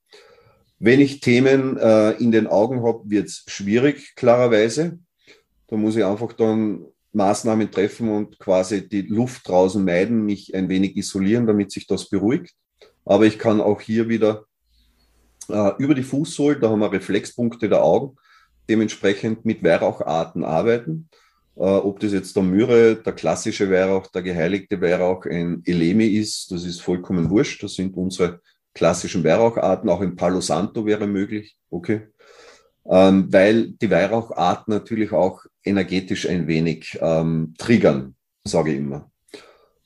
S4: Wenn ich Themen äh, in den Augen habe, wird es schwierig, klarerweise. Da muss ich einfach dann Maßnahmen treffen und quasi die Luft draußen meiden, mich ein wenig isolieren, damit sich das beruhigt. Aber ich kann auch hier wieder äh, über die Fußsohle, da haben wir Reflexpunkte der Augen, dementsprechend mit Weihraucharten arbeiten. Äh, ob das jetzt der Myrrhe, der klassische Weihrauch, der geheiligte Weihrauch, ein Elemi ist, das ist vollkommen wurscht. Das sind unsere klassischen Weihraucharten. Auch ein Palo Santo wäre möglich. Okay ähm, weil die Weihraucharten natürlich auch energetisch ein wenig ähm, triggern, sage ich immer.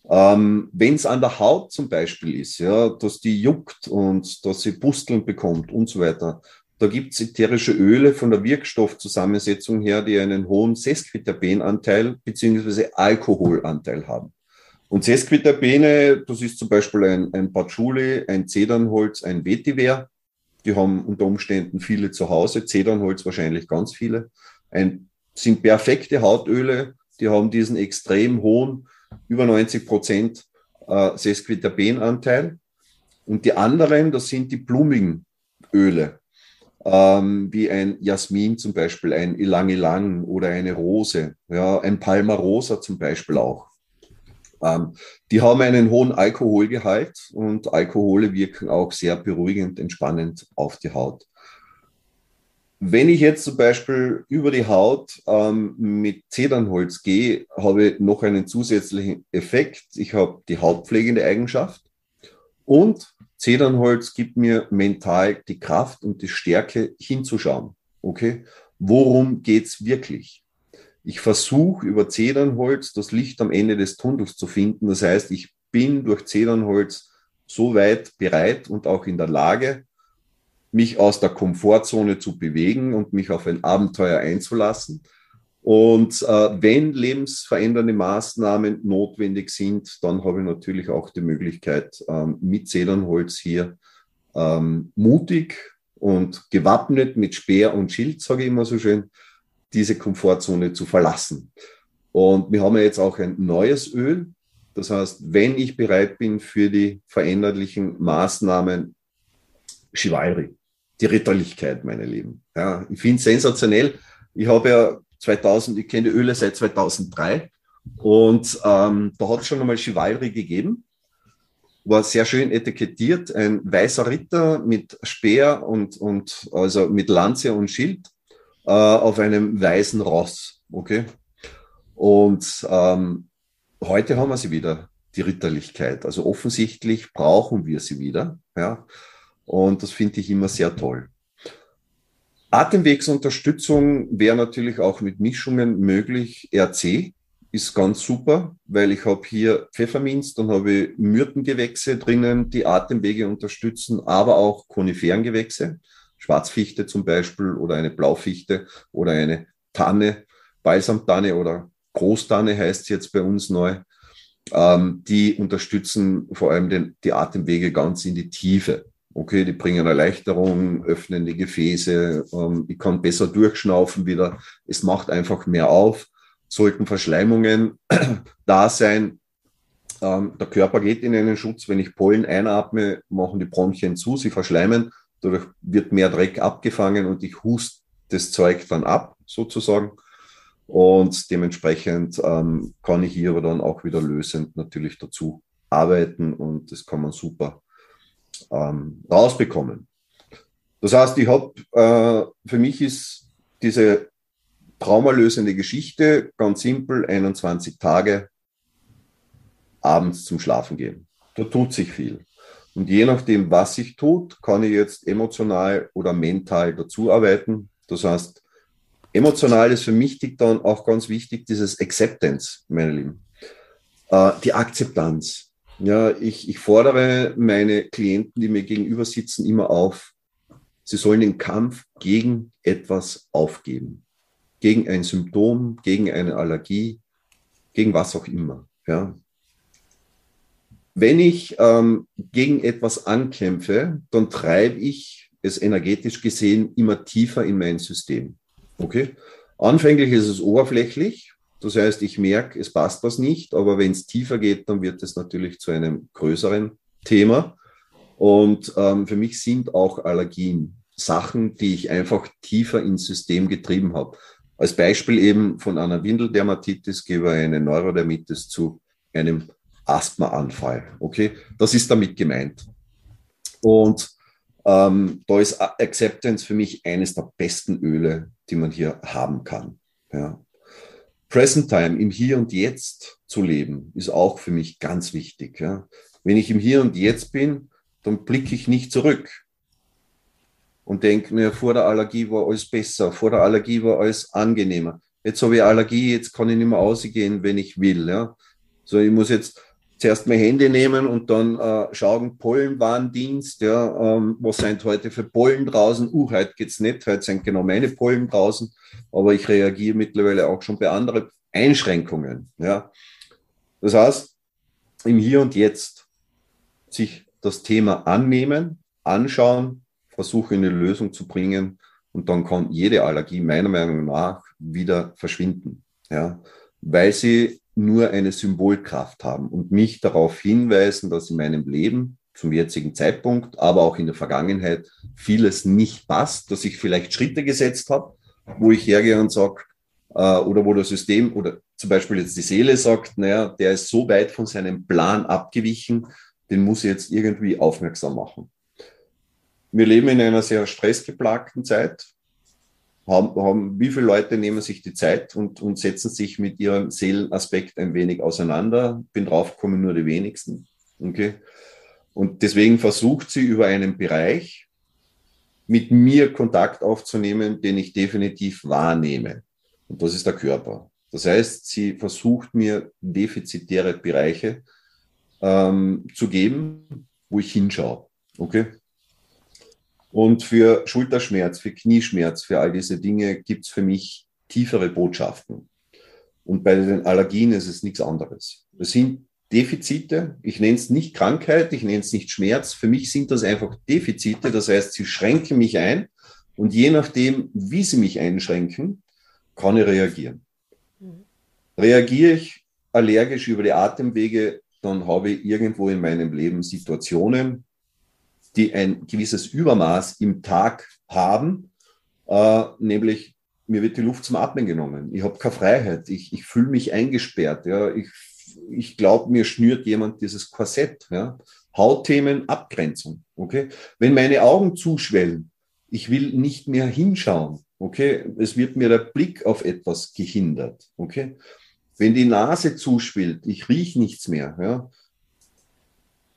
S4: Ähm, Wenn es an der Haut zum Beispiel ist, ja, dass die juckt und dass sie Pusteln bekommt und so weiter, da gibt es ätherische Öle von der Wirkstoffzusammensetzung her, die einen hohen Sesquiterpenanteil beziehungsweise Alkoholanteil haben. Und Sesquiterpene, das ist zum Beispiel ein, ein Patchouli, ein Zedernholz, ein Vetiver. Die haben unter Umständen viele zu Hause, Zedernholz wahrscheinlich ganz viele. Ein, sind perfekte Hautöle, die haben diesen extrem hohen, über 90 Prozent äh, Sesquiterpenanteil. Und die anderen, das sind die blumigen Öle, ähm, wie ein Jasmin zum Beispiel, ein Ilang Ilang oder eine Rose, ja, ein Palmarosa zum Beispiel auch. Ähm, die haben einen hohen Alkoholgehalt und Alkohole wirken auch sehr beruhigend, entspannend auf die Haut. Wenn ich jetzt zum Beispiel über die Haut ähm, mit Zedernholz gehe, habe ich noch einen zusätzlichen Effekt. Ich habe die hautpflegende Eigenschaft und Zedernholz gibt mir mental die Kraft und die Stärke hinzuschauen. Okay, worum geht's wirklich? Ich versuche über Zedernholz das Licht am Ende des Tunnels zu finden. Das heißt, ich bin durch Zedernholz so weit bereit und auch in der Lage, mich aus der Komfortzone zu bewegen und mich auf ein Abenteuer einzulassen. Und äh, wenn lebensverändernde Maßnahmen notwendig sind, dann habe ich natürlich auch die Möglichkeit, ähm, mit Zedernholz hier ähm, mutig und gewappnet mit Speer und Schild, sage ich immer so schön, diese Komfortzone zu verlassen. Und wir haben ja jetzt auch ein neues Öl, Das heißt, wenn ich bereit bin für die veränderlichen Maßnahmen, Chivalry, die Ritterlichkeit, meine Lieben. Ja, ich finde es sensationell. Ich habe ja 2000, ich kenne die Öle seit 2003 und ähm, da hat es schon einmal Chivalry gegeben. War sehr schön etikettiert, ein weißer Ritter mit Speer und, und also mit Lanze und Schild äh, auf einem weißen Ross. Okay. Und ähm, heute haben wir sie wieder, die Ritterlichkeit. Also offensichtlich brauchen wir sie wieder. Ja. Und das finde ich immer sehr toll. Atemwegsunterstützung wäre natürlich auch mit Mischungen möglich. RC ist ganz super, weil ich habe hier Pfefferminz, dann habe ich Myrtengewächse drinnen, die Atemwege unterstützen, aber auch Koniferengewächse, Schwarzfichte zum Beispiel oder eine Blaufichte oder eine Tanne, Balsamtanne oder Großtanne heißt es jetzt bei uns neu. Ähm, die unterstützen vor allem den, die Atemwege ganz in die Tiefe. Okay, die bringen Erleichterung, öffnen die Gefäße, ähm, ich kann besser durchschnaufen wieder. Es macht einfach mehr auf. Sollten Verschleimungen da sein, ähm, der Körper geht in einen Schutz. Wenn ich Pollen einatme, machen die Bronchien zu, sie verschleimen. Dadurch wird mehr Dreck abgefangen und ich hust das Zeug dann ab, sozusagen. Und dementsprechend ähm, kann ich hier aber dann auch wieder lösend natürlich dazu arbeiten und das kann man super ähm, rausbekommen. Das heißt, ich habe, äh, für mich ist diese traumalösende Geschichte ganz simpel, 21 Tage abends zum Schlafen gehen. Da tut sich viel. Und je nachdem, was sich tut, kann ich jetzt emotional oder mental dazu arbeiten. Das heißt, emotional ist für mich dann auch ganz wichtig, dieses Acceptance, meine Lieben. Äh, die Akzeptanz. Ja, ich, ich fordere meine Klienten, die mir gegenüber sitzen, immer auf, sie sollen den Kampf gegen etwas aufgeben. Gegen ein Symptom, gegen eine Allergie, gegen was auch immer. Ja. Wenn ich ähm, gegen etwas ankämpfe, dann treibe ich es energetisch gesehen immer tiefer in mein System. Okay? Anfänglich ist es oberflächlich, das heißt, ich merke, es passt was nicht, aber wenn es tiefer geht, dann wird es natürlich zu einem größeren Thema. Und ähm, für mich sind auch Allergien Sachen, die ich einfach tiefer ins System getrieben habe. Als Beispiel eben von einer Windeldermatitis gebe ich eine Neurodermitis zu einem Asthmaanfall. Okay, das ist damit gemeint. Und ähm, da ist Acceptance für mich eines der besten Öle, die man hier haben kann. Ja. Present Time, im Hier und Jetzt zu leben, ist auch für mich ganz wichtig. Ja. Wenn ich im Hier und Jetzt bin, dann blicke ich nicht zurück und denke mir, vor der Allergie war alles besser, vor der Allergie war alles angenehmer. Jetzt habe ich Allergie, jetzt kann ich nicht mehr ausgehen, wenn ich will. Ja. So, ich muss jetzt zuerst mein Handy nehmen und dann äh, schauen, Pollenwarndienst, ja, ähm, was sind heute für Pollen draußen? Uh, heute geht's nicht, heute sind genau meine Pollen draußen, aber ich reagiere mittlerweile auch schon bei anderen Einschränkungen, ja. Das heißt, im Hier und Jetzt sich das Thema annehmen, anschauen, versuchen eine Lösung zu bringen und dann kann jede Allergie meiner Meinung nach wieder verschwinden, ja, weil sie nur eine Symbolkraft haben und mich darauf hinweisen, dass in meinem Leben zum jetzigen Zeitpunkt, aber auch in der Vergangenheit vieles nicht passt, dass ich vielleicht Schritte gesetzt habe, wo ich hergehe und sage, äh, oder wo das System oder zum Beispiel jetzt die Seele sagt, naja, der ist so weit von seinem Plan abgewichen, den muss ich jetzt irgendwie aufmerksam machen. Wir leben in einer sehr stressgeplagten Zeit haben, haben, wie viele Leute nehmen sich die Zeit und, und setzen sich mit ihrem Seelenaspekt ein wenig auseinander. Bin draufgekommen, nur die wenigsten. Okay. Und deswegen versucht sie über einen Bereich mit mir Kontakt aufzunehmen, den ich definitiv wahrnehme. Und das ist der Körper. Das heißt, sie versucht mir defizitäre Bereiche ähm, zu geben, wo ich hinschaue. Okay? Und für Schulterschmerz, für Knieschmerz, für all diese Dinge gibt es für mich tiefere Botschaften. Und bei den Allergien ist es nichts anderes. Es sind Defizite. Ich nenne es nicht Krankheit, ich nenne es nicht Schmerz. Für mich sind das einfach Defizite. Das heißt, sie schränken mich ein. Und je nachdem, wie sie mich einschränken, kann ich reagieren. Reagiere ich allergisch über die Atemwege, dann habe ich irgendwo in meinem Leben Situationen, die ein gewisses Übermaß im Tag haben, äh, nämlich mir wird die Luft zum Atmen genommen. Ich habe keine Freiheit. Ich, ich fühle mich eingesperrt. Ja. Ich, ich glaube, mir schnürt jemand dieses Korsett. Ja. Hautthemen, Abgrenzung. Okay? Wenn meine Augen zuschwellen, ich will nicht mehr hinschauen. Okay? Es wird mir der Blick auf etwas gehindert. Okay? Wenn die Nase zuschwillt, ich rieche nichts mehr. Ja?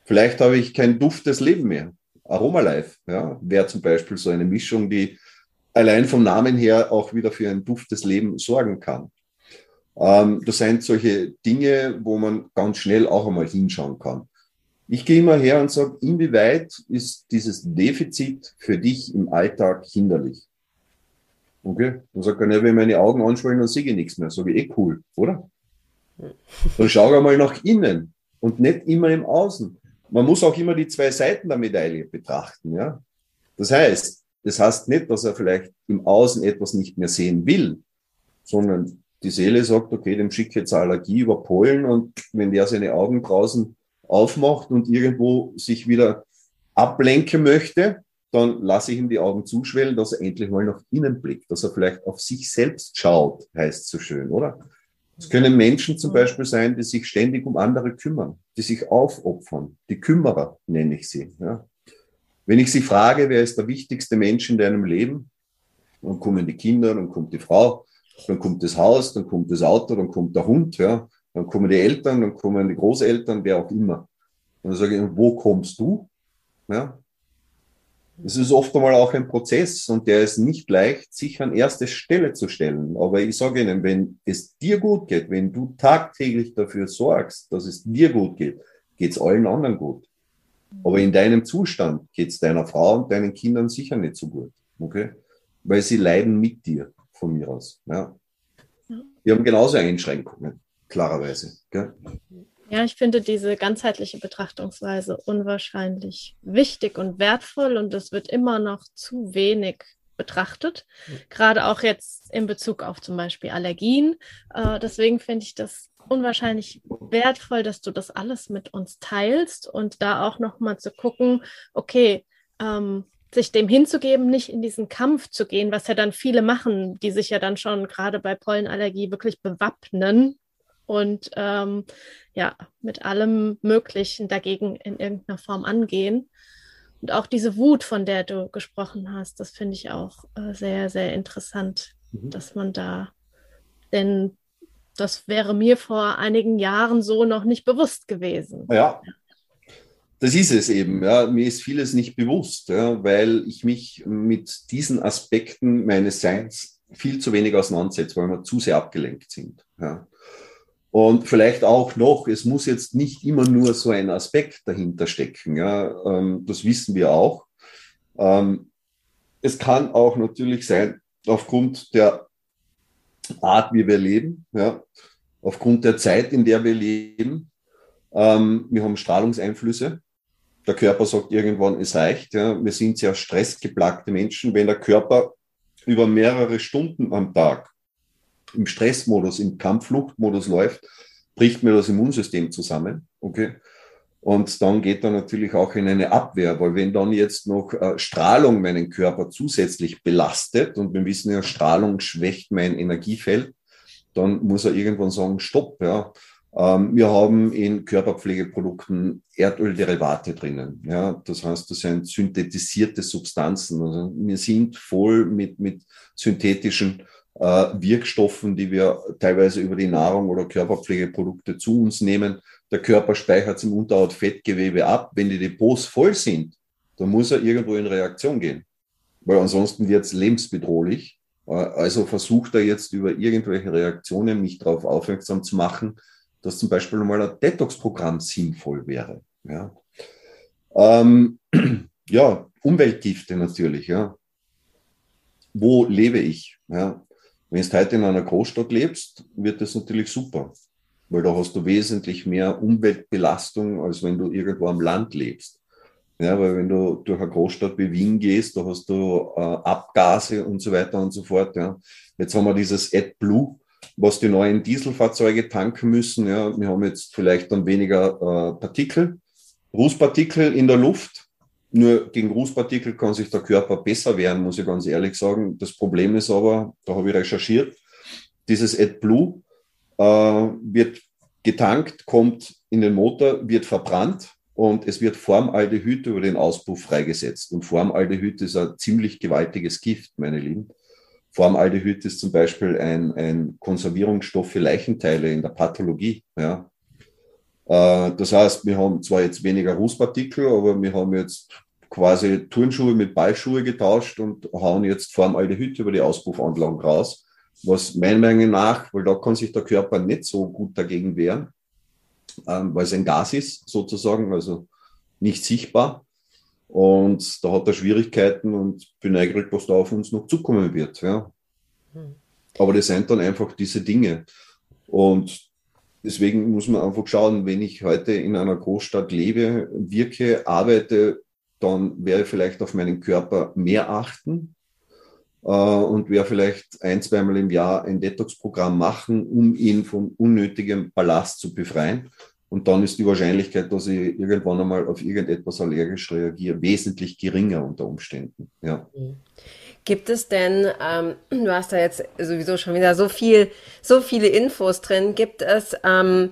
S4: Vielleicht habe ich kein duftes Leben mehr. Aromalife ja? wäre zum Beispiel so eine Mischung, die allein vom Namen her auch wieder für ein duftes Leben sorgen kann. Ähm, das sind solche Dinge, wo man ganz schnell auch einmal hinschauen kann. Ich gehe immer her und sage, inwieweit ist dieses Defizit für dich im Alltag hinderlich? Okay, dann sagt er, wenn meine Augen anschwellen, dann sehe ich nichts mehr. Sage ich, eh cool, oder? Dann schau einmal nach innen und nicht immer im Außen. Man muss auch immer die zwei Seiten der Medaille betrachten, ja. Das heißt, das heißt nicht, dass er vielleicht im Außen etwas nicht mehr sehen will, sondern die Seele sagt, okay, dem schicke jetzt Allergie über Polen und wenn der seine Augen draußen aufmacht und irgendwo sich wieder ablenken möchte, dann lasse ich ihm die Augen zuschwellen, dass er endlich mal nach innen blickt, dass er vielleicht auf sich selbst schaut, heißt so schön, oder? Es können Menschen zum Beispiel sein, die sich ständig um andere kümmern, die sich aufopfern. Die Kümmerer nenne ich sie. Ja. Wenn ich sie frage, wer ist der wichtigste Mensch in deinem Leben, dann kommen die Kinder, dann kommt die Frau, dann kommt das Haus, dann kommt das Auto, dann kommt der Hund. Ja. Dann kommen die Eltern, dann kommen die Großeltern, wer auch immer. Und dann sage ich, wo kommst du? Ja. Es ist oft einmal auch ein Prozess und der ist nicht leicht, sich an erste Stelle zu stellen. Aber ich sage Ihnen, wenn es dir gut geht, wenn du tagtäglich dafür sorgst, dass es dir gut geht, geht es allen anderen gut. Aber in deinem Zustand geht es deiner Frau und deinen Kindern sicher nicht so gut. Okay? Weil sie leiden mit dir, von mir aus. Ja. Die haben genauso Einschränkungen klarerweise. Gell?
S2: Ja, ich finde diese ganzheitliche Betrachtungsweise unwahrscheinlich wichtig und wertvoll und es wird immer noch zu wenig betrachtet, gerade auch jetzt in Bezug auf zum Beispiel Allergien. Äh, deswegen finde ich das unwahrscheinlich wertvoll, dass du das alles mit uns teilst und da auch nochmal zu gucken, okay, ähm, sich dem hinzugeben, nicht in diesen Kampf zu gehen, was ja dann viele machen, die sich ja dann schon gerade bei Pollenallergie wirklich bewappnen und ähm, ja, mit allem Möglichen dagegen in irgendeiner Form angehen. Und auch diese Wut, von der du gesprochen hast, das finde ich auch äh, sehr, sehr interessant, mhm. dass man da, denn das wäre mir vor einigen Jahren so noch nicht bewusst gewesen.
S4: Ja. Das ist es eben. Ja. Mir ist vieles nicht bewusst, ja, weil ich mich mit diesen Aspekten meines Seins viel zu wenig auseinandersetze, weil wir zu sehr abgelenkt sind. Ja. Und vielleicht auch noch, es muss jetzt nicht immer nur so ein Aspekt dahinter stecken. Ja, ähm, das wissen wir auch. Ähm, es kann auch natürlich sein, aufgrund der Art, wie wir leben, ja, aufgrund der Zeit, in der wir leben. Ähm, wir haben Strahlungseinflüsse. Der Körper sagt irgendwann, es reicht. Ja. Wir sind sehr stressgeplagte Menschen. Wenn der Körper über mehrere Stunden am Tag im Stressmodus, im Kampffluchtmodus läuft, bricht mir das Immunsystem zusammen. Okay. Und dann geht er natürlich auch in eine Abwehr, weil wenn dann jetzt noch äh, Strahlung meinen Körper zusätzlich belastet, und wir wissen ja, Strahlung schwächt mein Energiefeld, dann muss er irgendwann sagen, stopp, ja. Ähm, wir haben in Körperpflegeprodukten Erdölderivate drinnen. Ja, das heißt, das sind synthetisierte Substanzen. Also wir sind voll mit, mit synthetischen Wirkstoffen, die wir teilweise über die Nahrung oder Körperpflegeprodukte zu uns nehmen. Der Körper speichert es im Unterhautfettgewebe ab. Wenn die Depots voll sind, dann muss er irgendwo in Reaktion gehen, weil ansonsten wird es lebensbedrohlich. Äh, also versucht er jetzt über irgendwelche Reaktionen mich darauf aufmerksam zu machen, dass zum Beispiel mal ein Detox-Programm sinnvoll wäre. Ja. Ähm, ja, Umweltgifte natürlich. Ja. Wo lebe ich? Ja. Wenn du heute in einer Großstadt lebst, wird das natürlich super, weil da hast du wesentlich mehr Umweltbelastung, als wenn du irgendwo am Land lebst. Ja, weil wenn du durch eine Großstadt wie Wien gehst, da hast du äh, Abgase und so weiter und so fort. Ja. Jetzt haben wir dieses AdBlue was die neuen Dieselfahrzeuge tanken müssen. Ja, wir haben jetzt vielleicht dann weniger äh, Partikel, Rußpartikel in der Luft. Nur gegen Rußpartikel kann sich der Körper besser wehren, muss ich ganz ehrlich sagen. Das Problem ist aber, da habe ich recherchiert, dieses AdBlue äh, wird getankt, kommt in den Motor, wird verbrannt und es wird Formaldehyd über den Auspuff freigesetzt. Und Formaldehyd ist ein ziemlich gewaltiges Gift, meine Lieben. Formaldehyd ist zum Beispiel ein, ein Konservierungsstoff für Leichenteile in der Pathologie. Ja. Äh, das heißt, wir haben zwar jetzt weniger Rußpartikel, aber wir haben jetzt quasi Turnschuhe mit Ballschuhe getauscht und hauen jetzt Formaldehyd über die Auspuffanlagen raus. Was meiner Meinung nach, weil da kann sich der Körper nicht so gut dagegen wehren, ähm, weil es ein Gas ist, sozusagen, also nicht sichtbar. Und da hat er Schwierigkeiten und bin neugierig, was da auf uns noch zukommen wird. Ja. Hm. Aber das sind dann einfach diese Dinge. Und deswegen muss man einfach schauen, wenn ich heute in einer Großstadt lebe, wirke, arbeite, dann werde ich vielleicht auf meinen Körper mehr achten äh, und werde vielleicht ein, zweimal im Jahr ein Detox-Programm machen, um ihn von unnötigem Ballast zu befreien. Und dann ist die Wahrscheinlichkeit, dass ich irgendwann einmal auf irgendetwas allergisch reagiere, wesentlich geringer unter Umständen. Ja.
S3: Mhm. Gibt es denn, ähm, du hast da jetzt sowieso schon wieder so viel, so viele Infos drin, gibt es ähm,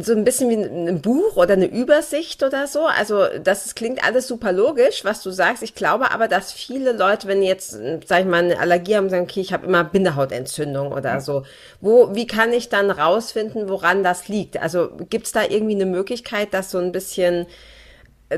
S3: so ein bisschen wie ein Buch oder eine Übersicht oder so. Also das klingt alles super logisch, was du sagst. Ich glaube aber, dass viele Leute, wenn jetzt, sag ich mal, eine Allergie haben, sagen, okay, ich habe immer Bindehautentzündung oder so. Wo, wie kann ich dann rausfinden, woran das liegt? Also gibt es da irgendwie eine Möglichkeit, das so ein bisschen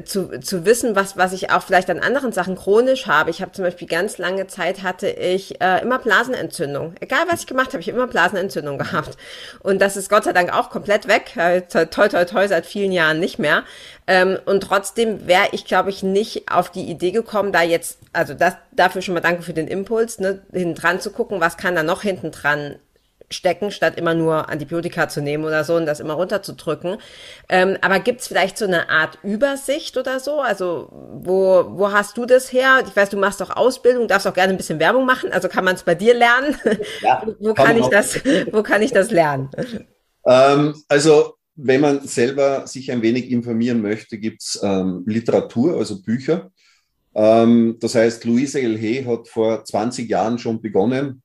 S3: zu, zu wissen, was, was ich auch vielleicht an anderen Sachen chronisch habe. Ich habe zum Beispiel ganz lange Zeit hatte ich äh, immer Blasenentzündung. Egal was ich gemacht habe, ich immer Blasenentzündung gehabt. Und das ist Gott sei Dank auch komplett weg. Äh, toi, toi, toi, seit vielen Jahren nicht mehr. Ähm, und trotzdem wäre ich, glaube ich, nicht auf die Idee gekommen, da jetzt, also das, dafür schon mal danke für den Impuls, ne, hinten dran zu gucken, was kann da noch hinten dran stecken, statt immer nur Antibiotika zu nehmen oder so und das immer runterzudrücken. Ähm, aber gibt's vielleicht so eine Art Übersicht oder so? Also wo, wo hast du das her? Ich weiß, du machst doch Ausbildung, darfst auch gerne ein bisschen Werbung machen. Also kann man es bei dir lernen? Ja, wo kann, kann ich das, wo kann ich das lernen?
S4: Ähm, also wenn man selber sich ein wenig informieren möchte, gibt's ähm, Literatur, also Bücher. Ähm, das heißt, Luise Elhe hat vor 20 Jahren schon begonnen,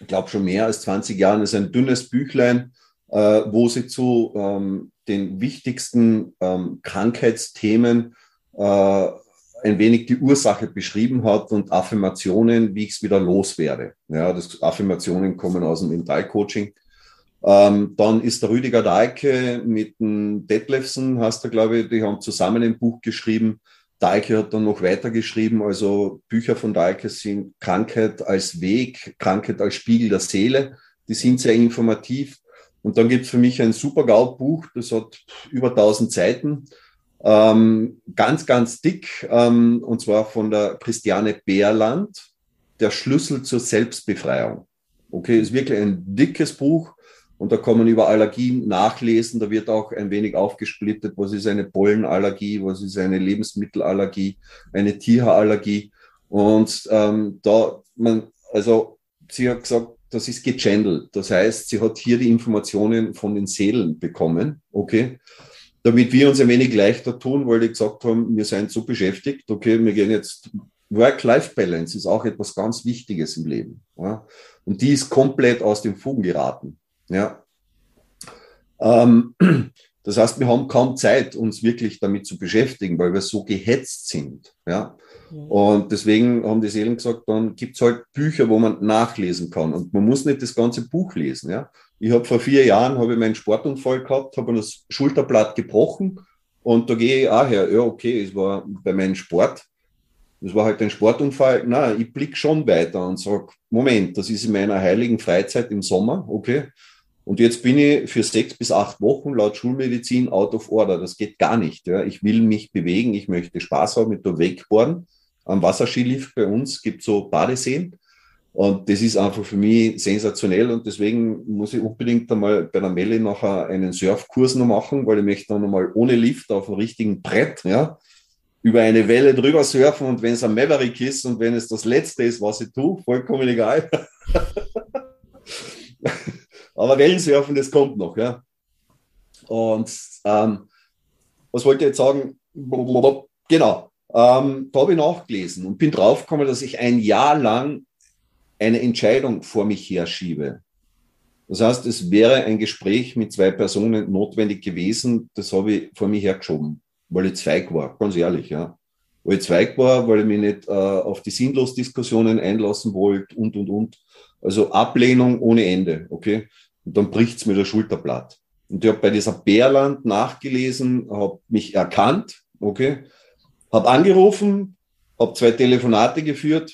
S4: ich glaube schon mehr als 20 Jahren, ist ein dünnes Büchlein, äh, wo sie zu ähm, den wichtigsten ähm, Krankheitsthemen äh, ein wenig die Ursache beschrieben hat und Affirmationen, wie ich es wieder loswerde. Ja, das Affirmationen kommen aus dem Mentalcoaching. Ähm, dann ist der Rüdiger Dahlke mit dem Detlefsen, hast du, glaube ich, die haben zusammen ein Buch geschrieben, Dahlke hat dann noch weitergeschrieben, also Bücher von Dahlke sind Krankheit als Weg, Krankheit als Spiegel der Seele. Die sind sehr informativ. Und dann gibt es für mich ein super Buch, das hat über 1000 Seiten, ähm, ganz, ganz dick, ähm, und zwar von der Christiane Beerland, Der Schlüssel zur Selbstbefreiung. Okay, ist wirklich ein dickes Buch, und da kann man über Allergien nachlesen. Da wird auch ein wenig aufgesplittet, was ist eine Pollenallergie, was ist eine Lebensmittelallergie, eine Tierhaarallergie. Und ähm, da, man, also sie hat gesagt, das ist gechannelt. Das heißt, sie hat hier die Informationen von den Seelen bekommen, okay, damit wir uns ein wenig leichter tun, weil die gesagt haben, wir sind so beschäftigt, okay, wir gehen jetzt, Work-Life-Balance ist auch etwas ganz Wichtiges im Leben. Ja? Und die ist komplett aus dem Fugen geraten. Ja. Ähm, das heißt, wir haben kaum Zeit, uns wirklich damit zu beschäftigen, weil wir so gehetzt sind. Ja. Und deswegen haben die Seelen gesagt, dann gibt es halt Bücher, wo man nachlesen kann. Und man muss nicht das ganze Buch lesen. Ja. Ich habe vor vier Jahren habe ich meinen Sportunfall gehabt, habe das Schulterblatt gebrochen und da gehe ich auch her. Ja, okay, es war bei meinem Sport. Das war halt ein Sportunfall. Na, ich blicke schon weiter und sage, Moment, das ist in meiner heiligen Freizeit im Sommer, okay. Und jetzt bin ich für sechs bis acht Wochen laut Schulmedizin out of order. Das geht gar nicht. Ja. Ich will mich bewegen, ich möchte Spaß haben mit der Wakeboarden. Am Wasserskilift bei uns gibt so Badeseen. Und das ist einfach für mich sensationell und deswegen muss ich unbedingt einmal bei der Melle nachher einen Surfkurs noch machen, weil ich möchte dann nochmal ohne Lift auf einem richtigen Brett, ja, über eine Welle drüber surfen und wenn es ein Maverick ist und wenn es das Letzte ist, was ich tue, vollkommen egal. Aber Wellensurfen, das kommt noch. Ja. Und ähm, was wollte ich jetzt sagen? Genau. Ähm, da habe ich nachgelesen und bin draufgekommen, dass ich ein Jahr lang eine Entscheidung vor mich herschiebe. Das heißt, es wäre ein Gespräch mit zwei Personen notwendig gewesen, das habe ich vor mir hergeschoben, weil ich zweig war, ganz ehrlich, ja. Weil ich zweig war, weil ich mich nicht äh, auf die Sinnlos-Diskussionen einlassen wollte und, und, und. Also Ablehnung ohne Ende, okay. Und dann bricht's mir der Schulterblatt. Und ich habe bei dieser Bärland nachgelesen, habe mich erkannt, okay, habe angerufen, habe zwei Telefonate geführt,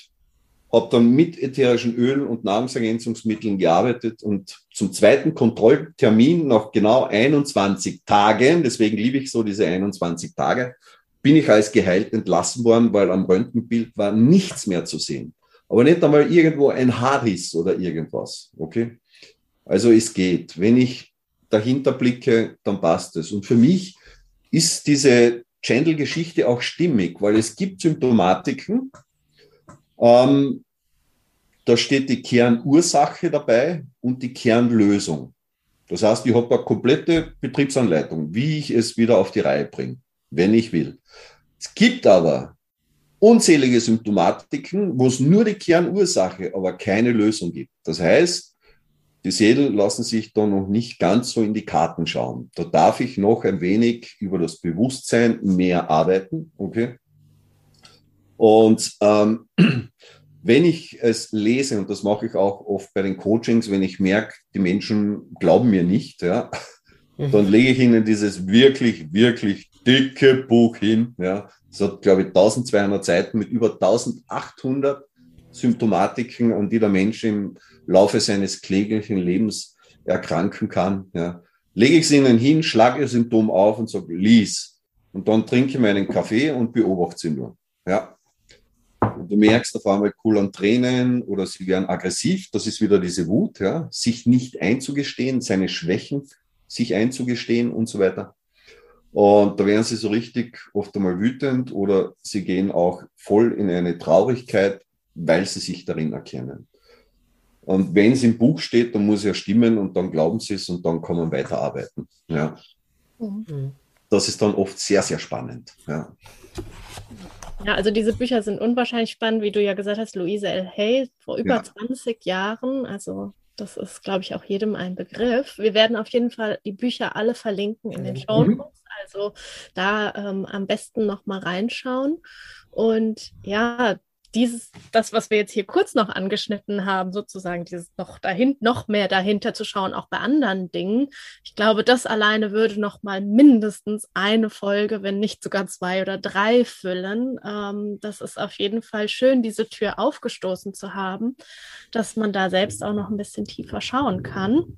S4: habe dann mit ätherischen Ölen und Nahrungsergänzungsmitteln gearbeitet und zum zweiten Kontrolltermin nach genau 21 Tagen, deswegen liebe ich so diese 21 Tage, bin ich als geheilt entlassen worden, weil am Röntgenbild war nichts mehr zu sehen. Aber nicht einmal irgendwo ein Haarriss oder irgendwas. Okay? Also es geht. Wenn ich dahinter blicke, dann passt es. Und für mich ist diese Chandel-Geschichte auch stimmig, weil es gibt Symptomatiken, ähm, da steht die Kernursache dabei und die Kernlösung. Das heißt, ich habe eine komplette Betriebsanleitung, wie ich es wieder auf die Reihe bringe, wenn ich will. Es gibt aber unzählige Symptomatiken, wo es nur die Kernursache, aber keine Lösung gibt. Das heißt, die Seelen lassen sich da noch nicht ganz so in die Karten schauen. Da darf ich noch ein wenig über das Bewusstsein mehr arbeiten. Okay. Und ähm, wenn ich es lese, und das mache ich auch oft bei den Coachings, wenn ich merke, die Menschen glauben mir nicht, ja, mhm. dann lege ich ihnen dieses wirklich, wirklich dicke Buch hin. Ja. Das hat, glaube ich, 1200 Seiten mit über 1800 Symptomatiken, an die der Mensch im Laufe seines kläglichen Lebens erkranken kann. Ja. Lege ich es ihnen hin, schlage ihr Symptom auf und sage, lies. Und dann trinke ich meinen Kaffee und beobachte sie nur. Ja. Und du merkst auf einmal cool an Tränen oder sie werden aggressiv. Das ist wieder diese Wut, ja. Sich nicht einzugestehen, seine Schwächen sich einzugestehen und so weiter. Und da werden sie so richtig oft einmal wütend oder sie gehen auch voll in eine Traurigkeit, weil sie sich darin erkennen. Und wenn es im Buch steht, dann muss es ja stimmen und dann glauben sie es und dann kann man weiterarbeiten. Ja. Mhm. Das ist dann oft sehr, sehr spannend. Ja.
S2: Ja, also diese Bücher sind unwahrscheinlich spannend, wie du ja gesagt hast, Louise L. Hay vor über ja. 20 Jahren. Also das ist, glaube ich, auch jedem ein Begriff. Wir werden auf jeden Fall die Bücher alle verlinken in den mhm. Show Notes. Also da ähm, am besten noch mal reinschauen. Und ja, dieses, das, was wir jetzt hier kurz noch angeschnitten haben, sozusagen dieses noch dahin, noch mehr dahinter zu schauen, auch bei anderen Dingen. Ich glaube, das alleine würde noch mal mindestens eine Folge, wenn nicht sogar zwei oder drei füllen. Ähm, das ist auf jeden Fall schön, diese Tür aufgestoßen zu haben, dass man da selbst auch noch ein bisschen tiefer schauen kann.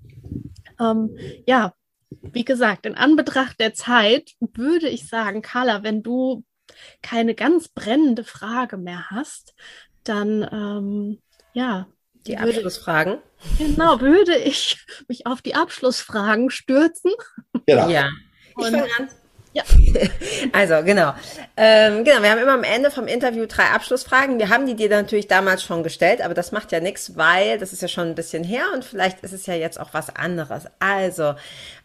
S2: Ähm, ja, wie gesagt, in Anbetracht der Zeit würde ich sagen, Carla, wenn du keine ganz brennende Frage mehr hast, dann ähm, ja.
S3: Die Abschlussfragen.
S2: genau, würde ich mich auf die Abschlussfragen stürzen.
S3: Genau. Ja. Ich fange an. Ja. Also genau. Ähm, genau, wir haben immer am Ende vom Interview drei Abschlussfragen. Wir haben die dir natürlich damals schon gestellt, aber das macht ja nichts, weil das ist ja schon ein bisschen her und vielleicht ist es ja jetzt auch was anderes. Also,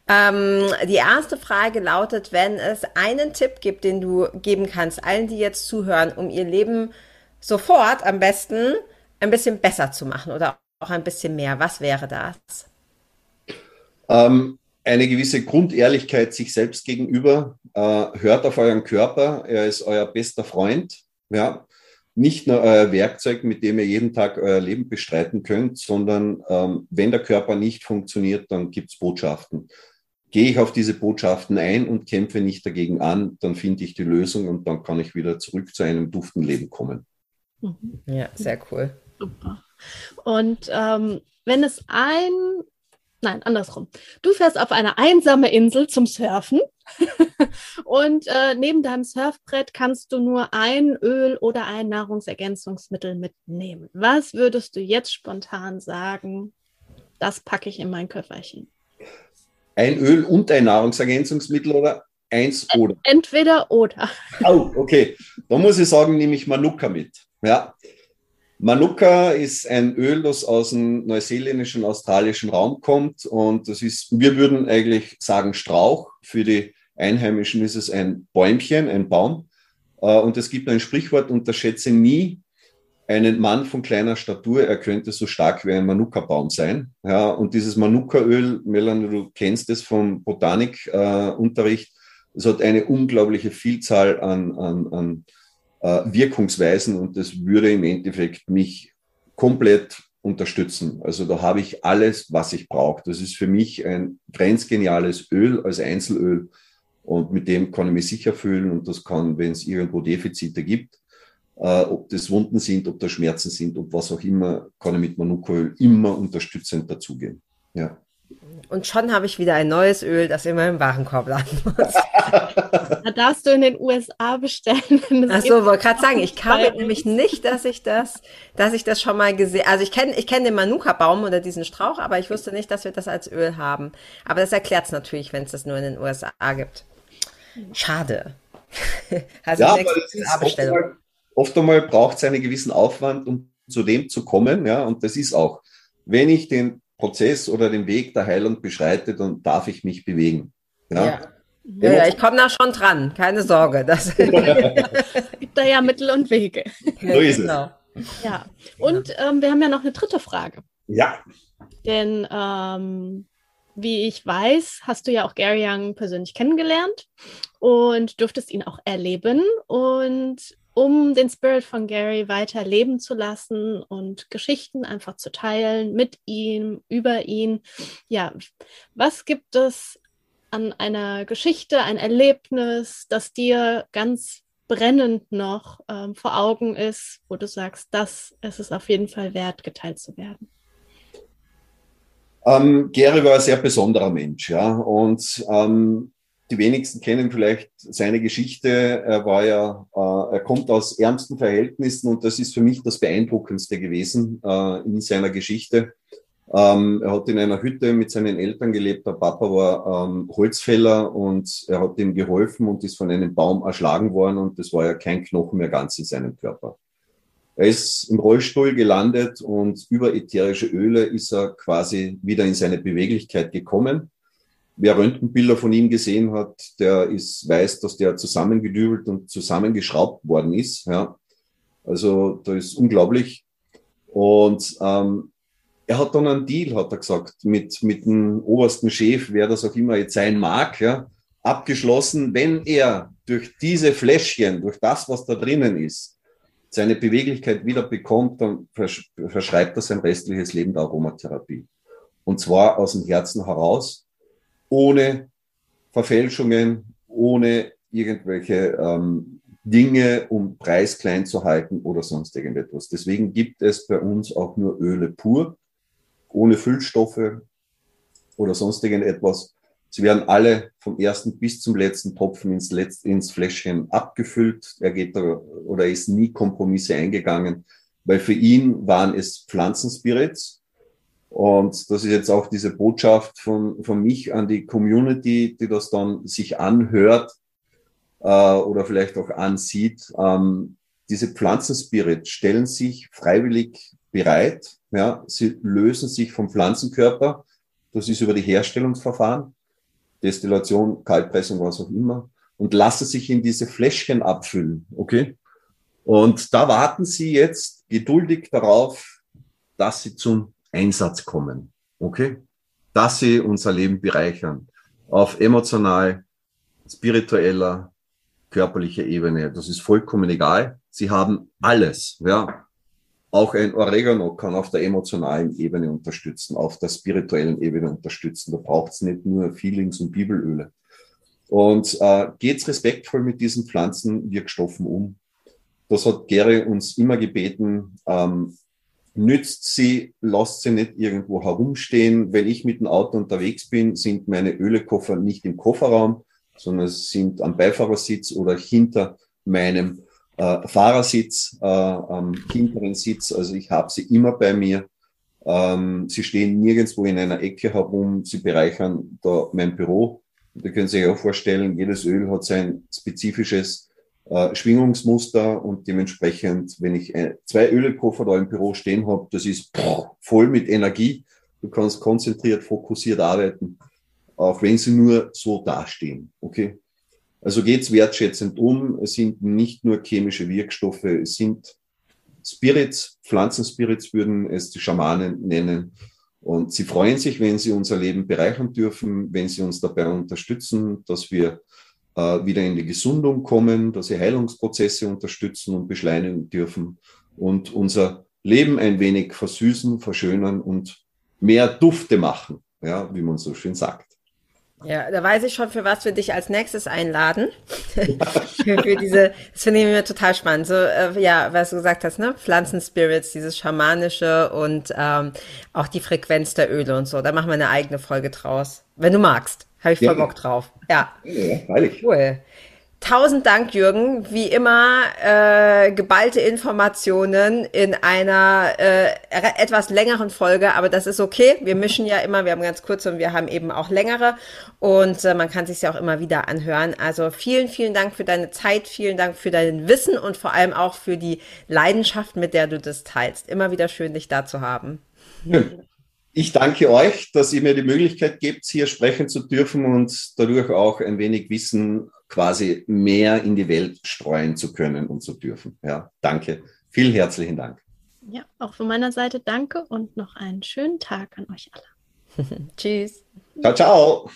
S3: ähm, die erste Frage lautet, wenn es einen Tipp gibt, den du geben kannst, allen, die jetzt zuhören, um ihr Leben sofort am besten ein bisschen besser zu machen oder auch ein bisschen mehr, was wäre das?
S4: Ähm, eine gewisse Grundehrlichkeit sich selbst gegenüber. Äh, hört auf euren Körper, er ist euer bester Freund. Ja? Nicht nur euer Werkzeug, mit dem ihr jeden Tag euer Leben bestreiten könnt, sondern ähm, wenn der Körper nicht funktioniert, dann gibt es Botschaften gehe ich auf diese Botschaften ein und kämpfe nicht dagegen an, dann finde ich die Lösung und dann kann ich wieder zurück zu einem duften Leben kommen.
S3: Mhm. Ja, sehr cool.
S2: Super. Und ähm, wenn es ein, nein, andersrum. Du fährst auf eine einsame Insel zum Surfen und äh, neben deinem Surfbrett kannst du nur ein Öl oder ein Nahrungsergänzungsmittel mitnehmen. Was würdest du jetzt spontan sagen? Das packe ich in mein Köfferchen.
S4: Ein Öl und ein Nahrungsergänzungsmittel oder eins oder?
S2: Entweder oder.
S4: Oh, okay. Da muss ich sagen, nehme ich Manuka mit. Ja. Manuka ist ein Öl, das aus dem neuseeländischen, australischen Raum kommt. Und das ist, wir würden eigentlich sagen Strauch. Für die Einheimischen ist es ein Bäumchen, ein Baum. Äh, und es gibt ein Sprichwort, unterschätze nie einen Mann von kleiner Statur, er könnte so stark wie ein Manuka-Baum sein. Ja, und dieses Manuka-Öl, Melanie, du kennst es vom Botanikunterricht, äh, es hat eine unglaubliche Vielzahl an, an, an Wirkungsweisen und das würde im Endeffekt mich komplett unterstützen. Also da habe ich alles, was ich brauche. Das ist für mich ein grenzgeniales Öl als Einzelöl und mit dem kann ich mich sicher fühlen und das kann, wenn es irgendwo Defizite gibt, äh, ob das Wunden sind, ob das Schmerzen sind, ob was auch immer, kann ich mit Manukaöl immer unterstützend dazugehen. Ja.
S3: Und schon habe ich wieder ein neues Öl, das in meinem Warenkorb landen muss.
S2: da darfst du in den USA bestellen.
S3: Ach so, wollte gerade sagen, ich glaube nämlich nicht, dass ich das, dass ich das schon mal gesehen, also ich kenne, ich kenne den Manuka-Baum oder diesen Strauch, aber ich wusste nicht, dass wir das als Öl haben. Aber das erklärt es natürlich, wenn es das nur in den USA gibt. Schade.
S4: also ja, aber das ist oft einmal, oft einmal braucht es einen gewissen Aufwand, um zu dem zu kommen, ja, und das ist auch, wenn ich den Prozess oder den Weg der Heilung beschreite, dann darf ich mich bewegen. Ja.
S3: ja. Ja, ja, ich komme da schon dran, keine Sorge.
S2: Das gibt da ja Mittel und Wege.
S4: So ist genau.
S2: es. Ja, und ähm, wir haben ja noch eine dritte Frage.
S4: Ja.
S2: Denn ähm, wie ich weiß, hast du ja auch Gary Young persönlich kennengelernt und durftest ihn auch erleben. Und um den Spirit von Gary weiter leben zu lassen und Geschichten einfach zu teilen mit ihm, über ihn. Ja, was gibt es an einer Geschichte, ein Erlebnis, das dir ganz brennend noch ähm, vor Augen ist, wo du sagst, das ist es auf jeden Fall wert, geteilt zu werden?
S4: Ähm, Gary war ein sehr besonderer Mensch, ja, und ähm, die wenigsten kennen vielleicht seine Geschichte. Er war ja, äh, er kommt aus ärmsten Verhältnissen und das ist für mich das Beeindruckendste gewesen äh, in seiner Geschichte. Ähm, er hat in einer Hütte mit seinen Eltern gelebt. Der Papa war ähm, Holzfäller und er hat ihm geholfen und ist von einem Baum erschlagen worden und es war ja kein Knochen mehr ganz in seinem Körper. Er ist im Rollstuhl gelandet und über ätherische Öle ist er quasi wieder in seine Beweglichkeit gekommen wer Röntgenbilder von ihm gesehen hat, der ist, weiß, dass der zusammengedübelt und zusammengeschraubt worden ist. Ja. Also da ist unglaublich. Und ähm, er hat dann einen Deal, hat er gesagt, mit, mit dem obersten Chef, wer das auch immer jetzt sein mag, ja, abgeschlossen, wenn er durch diese Fläschchen, durch das, was da drinnen ist, seine Beweglichkeit wieder bekommt, dann versch verschreibt er sein restliches Leben der Aromatherapie. Und zwar aus dem Herzen heraus ohne Verfälschungen, ohne irgendwelche ähm, Dinge, um Preis klein zu halten oder sonst irgendetwas. Deswegen gibt es bei uns auch nur Öle pur, ohne Füllstoffe oder sonst irgendetwas. Sie werden alle vom ersten bis zum letzten Tropfen ins, Letz-, ins Fläschchen abgefüllt. Er geht da oder ist nie Kompromisse eingegangen, weil für ihn waren es Pflanzenspirits, und das ist jetzt auch diese Botschaft von, von mich an die Community, die das dann sich anhört äh, oder vielleicht auch ansieht. Ähm, diese Pflanzenspirit stellen sich freiwillig bereit. Ja, sie lösen sich vom Pflanzenkörper. Das ist über die Herstellungsverfahren, Destillation, Kaltpressung, was auch immer, und lassen sich in diese Fläschchen abfüllen. Okay? Und da warten sie jetzt geduldig darauf, dass sie zum Einsatz kommen. Okay? Dass sie unser Leben bereichern. Auf emotional, spiritueller, körperlicher Ebene. Das ist vollkommen egal. Sie haben alles. Ja? Auch ein Oregano kann auf der emotionalen Ebene unterstützen, auf der spirituellen Ebene unterstützen. Da braucht es nicht nur Feelings und Bibelöle. Und äh, geht's respektvoll mit diesen Pflanzenwirkstoffen um. Das hat Gary uns immer gebeten. Ähm, nützt sie, lasst sie nicht irgendwo herumstehen. Wenn ich mit dem Auto unterwegs bin, sind meine Ölekoffer nicht im Kofferraum, sondern sind am Beifahrersitz oder hinter meinem äh, Fahrersitz, äh, am hinteren Sitz. Also ich habe sie immer bei mir. Ähm, sie stehen nirgendwo in einer Ecke herum. Sie bereichern da mein Büro. Da können Sie sich auch vorstellen, jedes Öl hat sein spezifisches äh, Schwingungsmuster und dementsprechend, wenn ich äh, zwei Ölkoffer da im Büro stehen habe, das ist voll mit Energie. Du kannst konzentriert, fokussiert arbeiten, auch wenn sie nur so dastehen. Okay? Also geht's wertschätzend um. Es sind nicht nur chemische Wirkstoffe, es sind Spirits, Pflanzenspirits würden es die Schamanen nennen. Und sie freuen sich, wenn sie unser Leben bereichern dürfen, wenn sie uns dabei unterstützen, dass wir äh, wieder in die Gesundung kommen, dass sie Heilungsprozesse unterstützen und beschleunigen dürfen und unser Leben ein wenig versüßen, verschönern und mehr Dufte machen, ja, wie man so schön sagt.
S3: Ja, da weiß ich schon, für was wir dich als nächstes einladen. für diese, das finde ich mir total spannend. So, äh, ja, was du gesagt hast, ne? Pflanzenspirits, dieses schamanische und ähm, auch die Frequenz der Öle und so. Da machen wir eine eigene Folge draus. Wenn du magst. Habe ich voll ja. Bock drauf. Ja. Ja, freilich. Cool. Tausend Dank, Jürgen. Wie immer äh, geballte Informationen in einer äh, etwas längeren Folge, aber das ist okay. Wir mischen ja immer, wir haben ganz kurze und wir haben eben auch längere und äh, man kann sich ja auch immer wieder anhören. Also vielen, vielen Dank für deine Zeit, vielen Dank für dein Wissen und vor allem auch für die Leidenschaft, mit der du das teilst. Immer wieder schön, dich da zu haben.
S4: Ich danke euch, dass ihr mir die Möglichkeit gebt, hier sprechen zu dürfen und dadurch auch ein wenig Wissen quasi mehr in die Welt streuen zu können und zu dürfen. Ja, danke. Vielen herzlichen Dank.
S2: Ja, auch von meiner Seite danke und noch einen schönen Tag an euch alle.
S3: Tschüss.
S4: Ciao, ciao.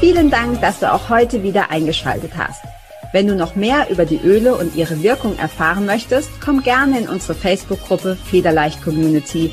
S3: Vielen Dank, dass du auch heute wieder eingeschaltet hast. Wenn du noch mehr über die Öle und ihre Wirkung erfahren möchtest, komm gerne in unsere Facebook-Gruppe Federleicht Community